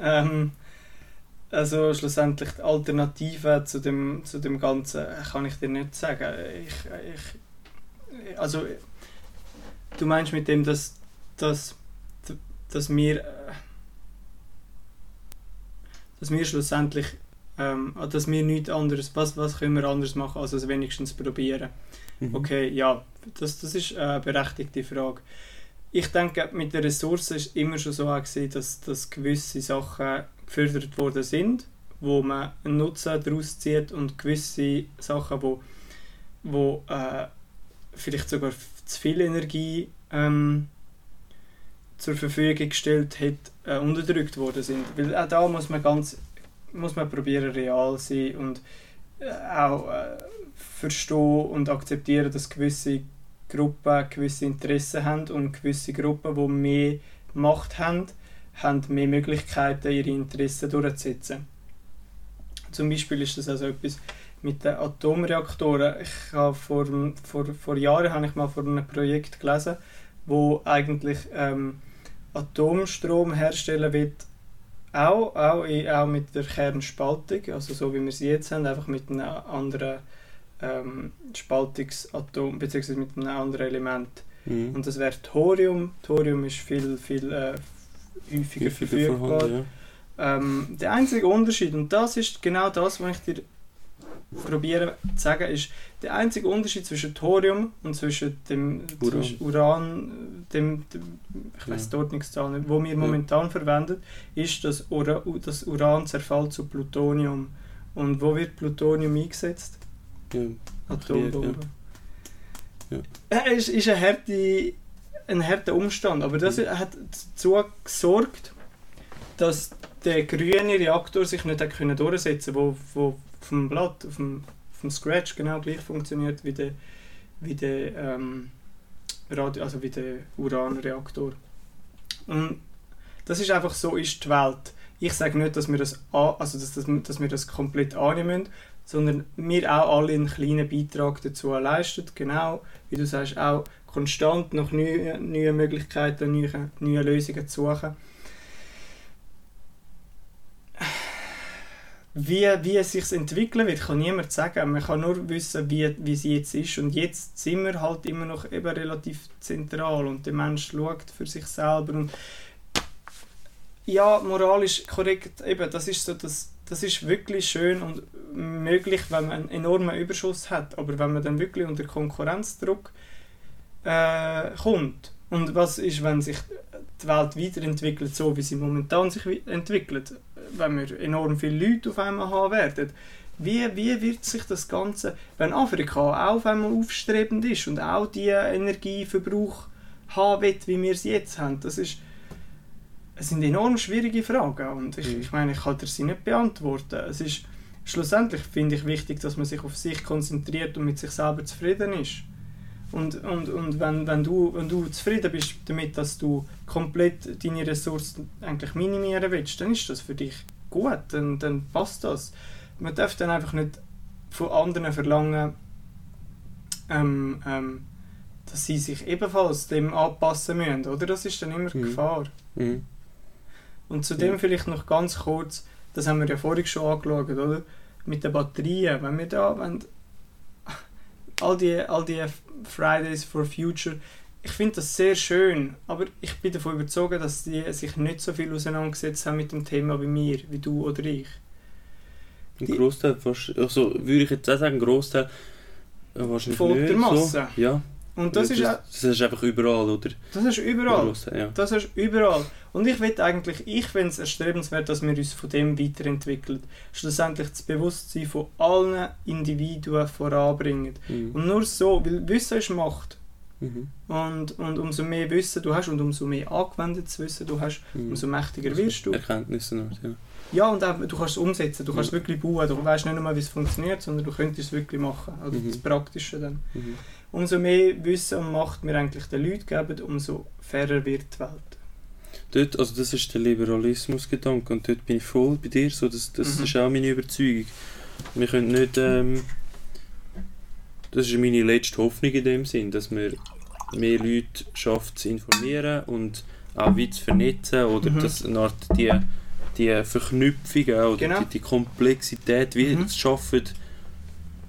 Ähm, also schlussendlich die Alternative zu dem, zu dem Ganzen äh, kann ich dir nicht sagen. Ich, ich, also du meinst mit dem, dass, dass, dass wir äh, dass wir schlussendlich ähm, dass wir nichts anderes, was, was können wir anders machen, als es wenigstens probieren.
Mhm.
Okay, ja, das, das ist eine berechtigte Frage. Ich denke, mit der Ressource ist immer schon so gewesen, dass, dass gewisse Sachen gefördert worden sind, wo man einen Nutzen daraus zieht und gewisse Sachen, wo, wo äh, vielleicht sogar zu viel Energie ähm, zur Verfügung gestellt hat, äh, unterdrückt worden sind. Weil auch da muss man ganz muss man probieren real sein und äh, auch äh, verstehen und akzeptieren, dass gewisse Gruppen gewisse Interessen haben und gewisse Gruppen, die mehr Macht haben, haben mehr Möglichkeiten, ihre Interessen durchzusetzen. Zum Beispiel ist das also etwas mit den Atomreaktoren. Ich habe vor, vor, vor Jahren habe ich mal von einem Projekt gelesen, wo eigentlich ähm, Atomstrom herstellen wird, auch, auch, auch mit der Kernspaltung, also so wie wir sie jetzt haben, einfach mit einem anderen ähm, Spaltungsatom, beziehungsweise mit einem anderen Element.
Mhm.
Und das wäre Thorium. Thorium ist viel, viel äh, häufiger
Häufiger
verfügbar.
vorhanden, ja.
Ähm, der einzige Unterschied, und das ist genau das, was ich dir probiere zu sagen, ist, der einzige Unterschied zwischen Thorium und zwischen dem
Uran.
Zwischen Uran dem, dem, ich weiß
Ja.
die Ordnungszahl nicht, wo wir
Ja.
momentan verwendet, ist, dass Ura, das Uran zerfällt zu Plutonium. Und wo wird Plutonium eingesetzt?
Ja.
Atombombe.
Ja.
Äh, ist, ist ein, harte, ein harter Umstand, aber das
Mhm.
hat dazu gesorgt, dass der grüne Reaktor sich nicht hat können durchsetzen konnte, wo, wo dem Blatt, auf dem, auf dem Scratch genau gleich funktioniert wie der, wie der, ähm, Radio, also wie der Uranreaktor. Und das ist einfach so ist die Welt. Ich sage nicht, dass wir das, also dass, dass, dass wir das komplett annehmen müssen, sondern wir auch alle einen kleinen Beitrag dazu leisten. Genau, wie du sagst, auch konstant nach neuen, neuen Möglichkeiten, neuen, neuen Lösungen zu suchen. Wie, wie es sich entwickeln wird, kann niemand sagen. Man kann nur wissen, wie, wie es jetzt ist. Und jetzt sind wir halt immer noch eben relativ zentral und der Mensch schaut für sich selber. Und ja, moralisch korrekt, eben, das ist so, das, das ist wirklich schön und möglich, wenn man einen enormen Überschuss hat. Aber wenn man dann wirklich unter Konkurrenzdruck äh, kommt. Und was ist, wenn sich die Welt weiterentwickelt, so wie sie momentan sich wi- entwickelt, wenn wir enorm viele Leute auf einmal haben werden, wie, wie wird sich das Ganze, wenn Afrika auch auf einmal aufstrebend ist und auch die Energieverbrauch haben will, wie wir es jetzt haben, das ist es sind enorm schwierige Fragen und ich,
Mhm.
ich meine, ich kann dir sie nicht beantworten. Es ist schlussendlich finde ich wichtig, dass man sich auf sich konzentriert und mit sich selber zufrieden ist. Und, und, und wenn, wenn, du, wenn du zufrieden bist damit, dass du komplett deine Ressourcen eigentlich minimieren willst, dann ist das für dich gut, dann, dann passt das. Man darf dann einfach nicht von anderen verlangen, ähm, ähm, dass sie sich ebenfalls dem anpassen müssen, oder? Das ist dann immer
Mhm.
Gefahr.
Mhm.
Und zudem
Ja.
vielleicht noch ganz kurz, das haben wir ja vorhin schon angeschaut, oder? Mit den Batterien. Wenn wir da, wenn (laughs) all die, all die Fridays for Future, ich finde das sehr schön, aber ich bin davon überzeugt, dass die sich nicht so viel auseinandergesetzt haben mit dem Thema wie mir, wie du oder ich.
Ein Großteil, also würde ich jetzt auch sagen, ein Großteil äh, wahrscheinlich
Von
nicht
der Masse.
So. Ja,
Und das, ist, auch,
das, das ist einfach überall, oder?
das ist überall.
Großteil, ja.
Das ist überall. Und ich will eigentlich, ich finde es erstrebenswert, dass wir uns von dem weiterentwickeln. Schlussendlich das Bewusstsein von allen Individuen voranbringen.
Mhm.
Und nur so, weil Wissen ist Macht.
Mhm.
Und, und umso mehr Wissen du hast und umso mehr angewendetes Wissen du hast,
Mhm.
umso mächtiger wirst du.
Erkenntnisse noch, ja.
Ja, und auch, du kannst es umsetzen, du kannst es
Ja.
wirklich bauen. Du weißt nicht nur, wie es funktioniert, sondern du könntest es wirklich machen. Also
Mhm.
das Praktische dann.
Mhm.
Umso mehr Wissen und Macht wir eigentlich den Leuten geben, umso fairer wird die Welt.
Dort, also das ist der Liberalismusgedanke und dort bin ich voll bei dir, so, das, das
Mhm.
ist auch meine Überzeugung. Wir können nicht, ähm, das ist meine letzte Hoffnung in dem Sinn, dass wir mehr Leute schafft zu informieren und auch wie zu vernetzen oder
Mhm.
dass eine Art die, die Verknüpfungen oder
Genau.
die, die Komplexität wie
Mhm.
es schaffen,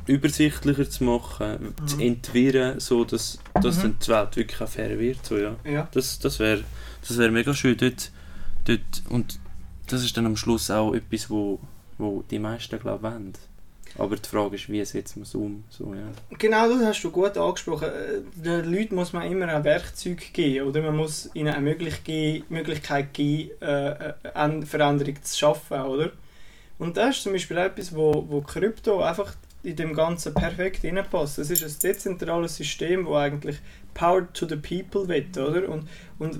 übersichtlicher zu machen, zu
Mhm.
entwirren, so dass, dass
Mhm.
dann die Welt wirklich auch fair wird. So, ja.
Ja.
Das, das wäre das wär mega schön dort, dort. Und das ist dann am Schluss auch etwas, wo, wo die meisten glaube wollen. Aber die Frage ist, wie setzt man es um? So, ja.
Genau, das hast du gut angesprochen. Äh, Den Leuten muss man immer ein Werkzeug geben oder man muss ihnen eine Möglichkeit geben, äh, eine Veränderung zu schaffen, oder? Und das ist zum Beispiel etwas, wo, wo Krypto einfach in dem Ganzen perfekt reinpasst. Es ist ein dezentrales System, wo eigentlich Power to the People will, oder? Und, und,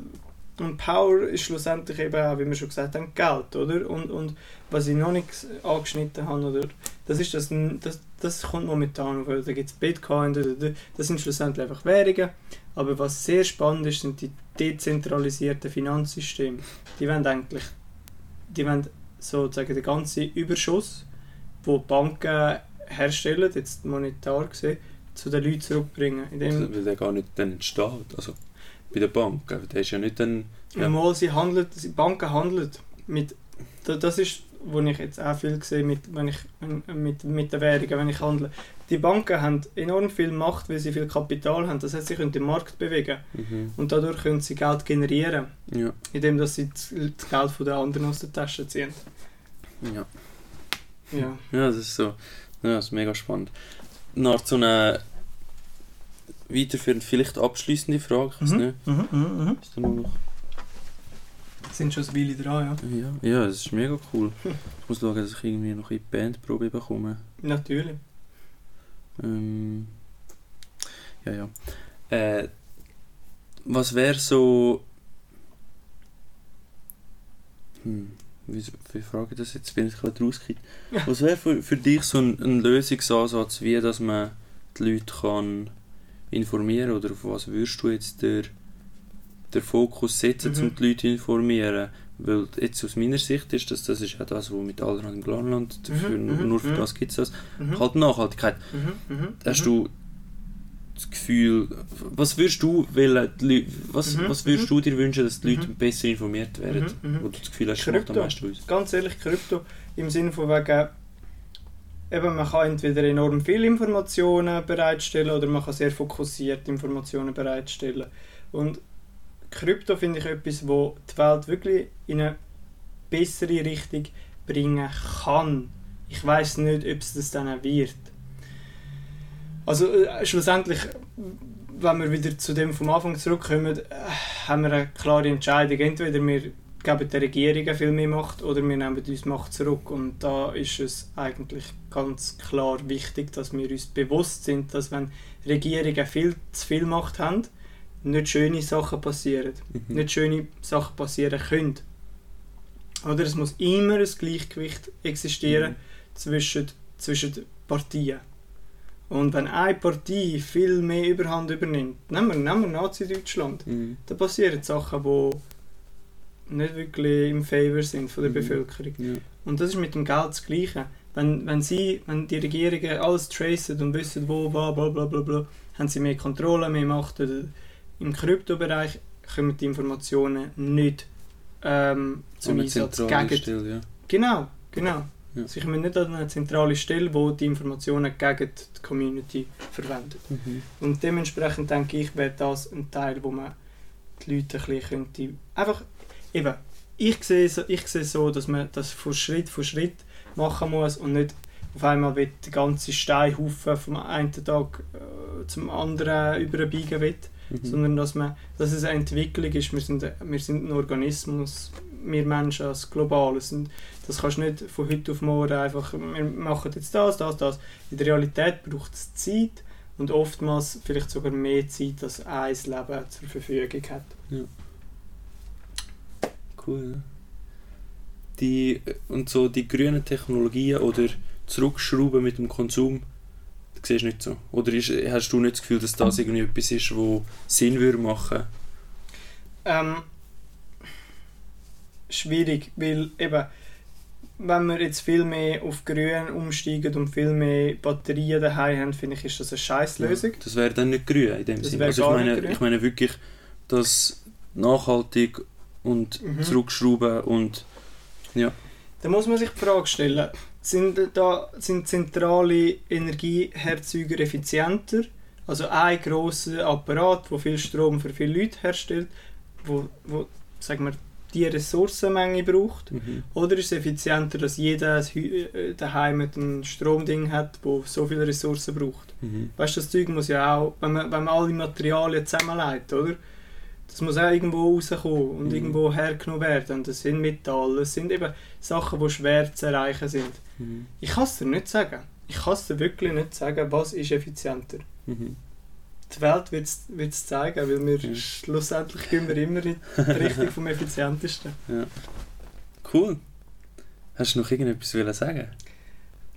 und Power ist schlussendlich eben auch, wie wir schon gesagt haben, Geld, oder? Und, und was ich noch nicht angeschnitten habe, oder? Das ist das, das, das kommt momentan, weil da gibt es Bitcoin, da, da, da. das sind schlussendlich einfach Währungen. Aber was sehr spannend ist, sind die dezentralisierten Finanzsysteme. Die wollen eigentlich, die wollen sozusagen den ganzen Überschuss, wo Banken herstellen, jetzt monetar gesehen, zu den Leuten zurückbringen. Indem,
Weil der gar nicht dann entsteht. Also bei der Bank. Der ist ja nicht dann. Ja.
Mal sie handelt, die Banken handeln mit, da- das ist wo ich jetzt auch viel sehe, mit, wenn ich, mit, mit den Währungen, wenn ich handle. Die Banken haben enorm viel Macht, weil sie viel Kapital haben. Das heißt, sie können den Markt bewegen.
Mhm.
Und dadurch können sie Geld generieren,
Ja.
indem dass sie das das Geld von den anderen aus der Tasche ziehen.
Ja.
Ja.
Ja, das ist so. Ja, das ist mega spannend. Nach so einer weiterführend, vielleicht abschließende Frage, ich weiß nicht.
Mhm, mhm, mhm.
Ist da noch...
Sind schon ein Weile dran, ja.
Ja, ja, das ist mega cool. Ich muss schauen, dass ich irgendwie noch in die Bandprobe bekomme.
Natürlich.
Ähm, ja, ja. Äh, was wäre so. Hm, wie, wie frage ich das jetzt? Bin ich gerade rausgekriegt. Was wäre für, für dich so ein, ein Lösungsansatz, wie dass man die Leute kann informieren oder auf was würdest du jetzt der, der Fokus setzen,
Mhm.
um die Leute zu informieren? Weil jetzt aus meiner Sicht ist das, das ist ja das, was mit Allerhand im Glanland,
Mhm,
nur,
mhm,
nur für
mhm.
das gibt es das.
Mhm.
Halt Nachhaltigkeit.
Mhm, mhm,
Hast du das Gefühl, was würdest du wollen, die Leute, was,
Mhm,
was würdest
mhm.
du dir wünschen, dass die Leute
Mhm.
besser informiert werden,
Mhm, mhm.
wo du das Gefühl hast, das macht am
Krypto.
meisten aus?
Ganz ehrlich, Krypto im Sinne von wegen, eben, man kann entweder enorm viele Informationen bereitstellen oder man kann sehr fokussiert Informationen bereitstellen. Und Krypto finde ich etwas, wo die Welt wirklich in eine bessere Richtung bringen kann. Ich weiß nicht, ob es das dann auch wird. Also äh, schlussendlich, wenn wir wieder zu dem vom Anfang zurückkommen, äh, haben wir eine klare Entscheidung. Entweder wir geben der Regierung viel mehr Macht oder wir nehmen uns Macht zurück. Und da ist es eigentlich ganz klar wichtig, dass wir uns bewusst sind, dass wenn Regierungen viel zu viel Macht haben, nicht schöne Sachen passieren.
Mhm.
Nicht schöne Sachen passieren können. Oder es muss immer ein Gleichgewicht existieren
Mhm.
zwischen, zwischen den Partien. Und wenn eine Partei viel mehr Überhand übernimmt, nehmen wir, nehmen wir Nazi-Deutschland,
Mhm.
da passieren Sachen, die nicht wirklich im Favor sind von der
Mhm.
Bevölkerung.
Ja.
Und das ist mit dem Geld das Gleiche. Wenn, wenn, sie, wenn die Regierungen alles tracen und wissen, wo, bla bla bla bla, bla haben sie mehr Kontrolle, mehr Macht. Oder Im Kryptobereich kommen die Informationen nicht ähm, zum Einsatz gegen
ja.
Genau, genau.
Ja.
Sie kommen nicht an eine zentrale Stelle, wo die Informationen gegen die Community verwendet.
Mhm.
Und dementsprechend denke ich, wäre das ein Teil, wo man die Leute ein bisschen könnte... Einfach, eben, ich sehe, so, ich sehe so, dass man das von Schritt für Schritt machen muss und nicht auf einmal will den ganzen Steinhaufen vom einen Tag äh, zum anderen überbiegen will,
Mhm.
sondern dass, man, dass es eine Entwicklung ist. Wir sind, wir sind ein Organismus, wir Menschen als Globales. Und das kannst du nicht von heute auf morgen einfach, wir machen jetzt das, das, das. In der Realität braucht es Zeit und oftmals vielleicht sogar mehr Zeit, als ein Leben zur Verfügung hat.
Cool. ja. Die, und so die grünen Technologien oder zurückschrauben mit dem Konsum, das siehst du nicht so. Oder ist, hast du nicht das Gefühl, dass das irgendwie etwas ist, wo Sinn würde machen?
Ähm, schwierig, weil eben, wenn wir jetzt viel mehr auf Grün umsteigen und viel mehr Batterien daheim haben, finde ich, ist das eine Scheißlösung.
Das wäre dann nicht grün in dem Sinne. Also ich meine, ich meine wirklich, dass nachhaltig und
Mhm.
zurückschrauben und
Da muss man sich die Frage stellen, sind, da, sind zentrale Energieherzeuger effizienter? Also ein grosser Apparat, der viel Strom für viele Leute herstellt, wo, wo sagen wir, die Ressourcenmenge braucht?
mhm.
Oder ist es effizienter, dass jeder äh, daheim ein Stromding hat, wo so viele Ressourcen braucht?
Mhm.
Weißt du, das Zeug muss ja auch, wenn man, wenn man alle Materialien zusammenlegt, oder? Das muss auch irgendwo rauskommen und
Mhm.
irgendwo hergenommen werden. Und das sind Metalle, das sind eben Sachen, die schwer zu erreichen sind.
Mhm.
Ich kann es dir nicht sagen. Ich kann es dir wirklich nicht sagen, was ist effizienter.
Mhm.
Die Welt wird es zeigen, weil wir
Ja.
schlussendlich gehen wir immer in die (laughs) Richtung vom Effizientesten.
Cool. Hast du noch irgendetwas wollen sagen?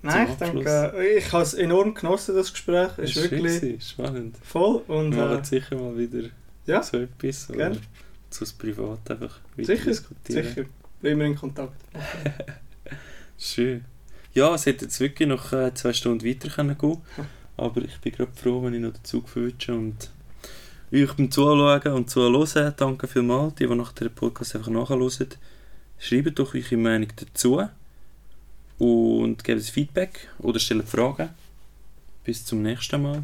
Nein, ich denke, äh, ich habe es enorm genossen, das Gespräch. Es ist wirklich
spannend.
voll. Und,
Wir
äh,
machen sicher mal wieder
ja,
so etwas. Oder
Gerne.
zu Privat einfach weiter
Sicher,
diskutieren.
sicher. Bleiben wir in Kontakt. (laughs)
Schön. Ja, es hätte jetzt wirklich noch äh, zwei Stunden weiter können gehen (laughs) aber ich bin gerade froh, wenn ich noch den Zug und euch beim Zuschauen und Zuhören danke vielmals. Die, die nach dem Podcast einfach nachhören, schreibt doch eure Meinung dazu. und gebt Feedback oder stellt Fragen. Bis zum nächsten Mal.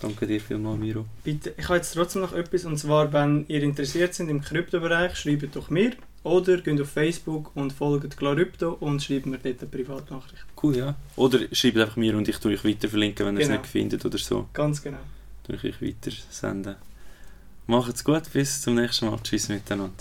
Danke dir vielmals, Miro.
Bitte, ich habe jetzt trotzdem noch etwas, und zwar, wenn ihr interessiert seid im Kryptobereich, schreibt doch mir oder geht auf Facebook und folgt Glarypto und schreibt mir dort eine Privatnachricht.
Cool, ja. Oder schreibt einfach mir und ich tue euch weiter verlinken, wenn ihr
Genau.
es nicht findet oder so.
Ganz genau.
Tue ich euch weiter senden. Macht's gut, bis zum nächsten Mal. Tschüss miteinander.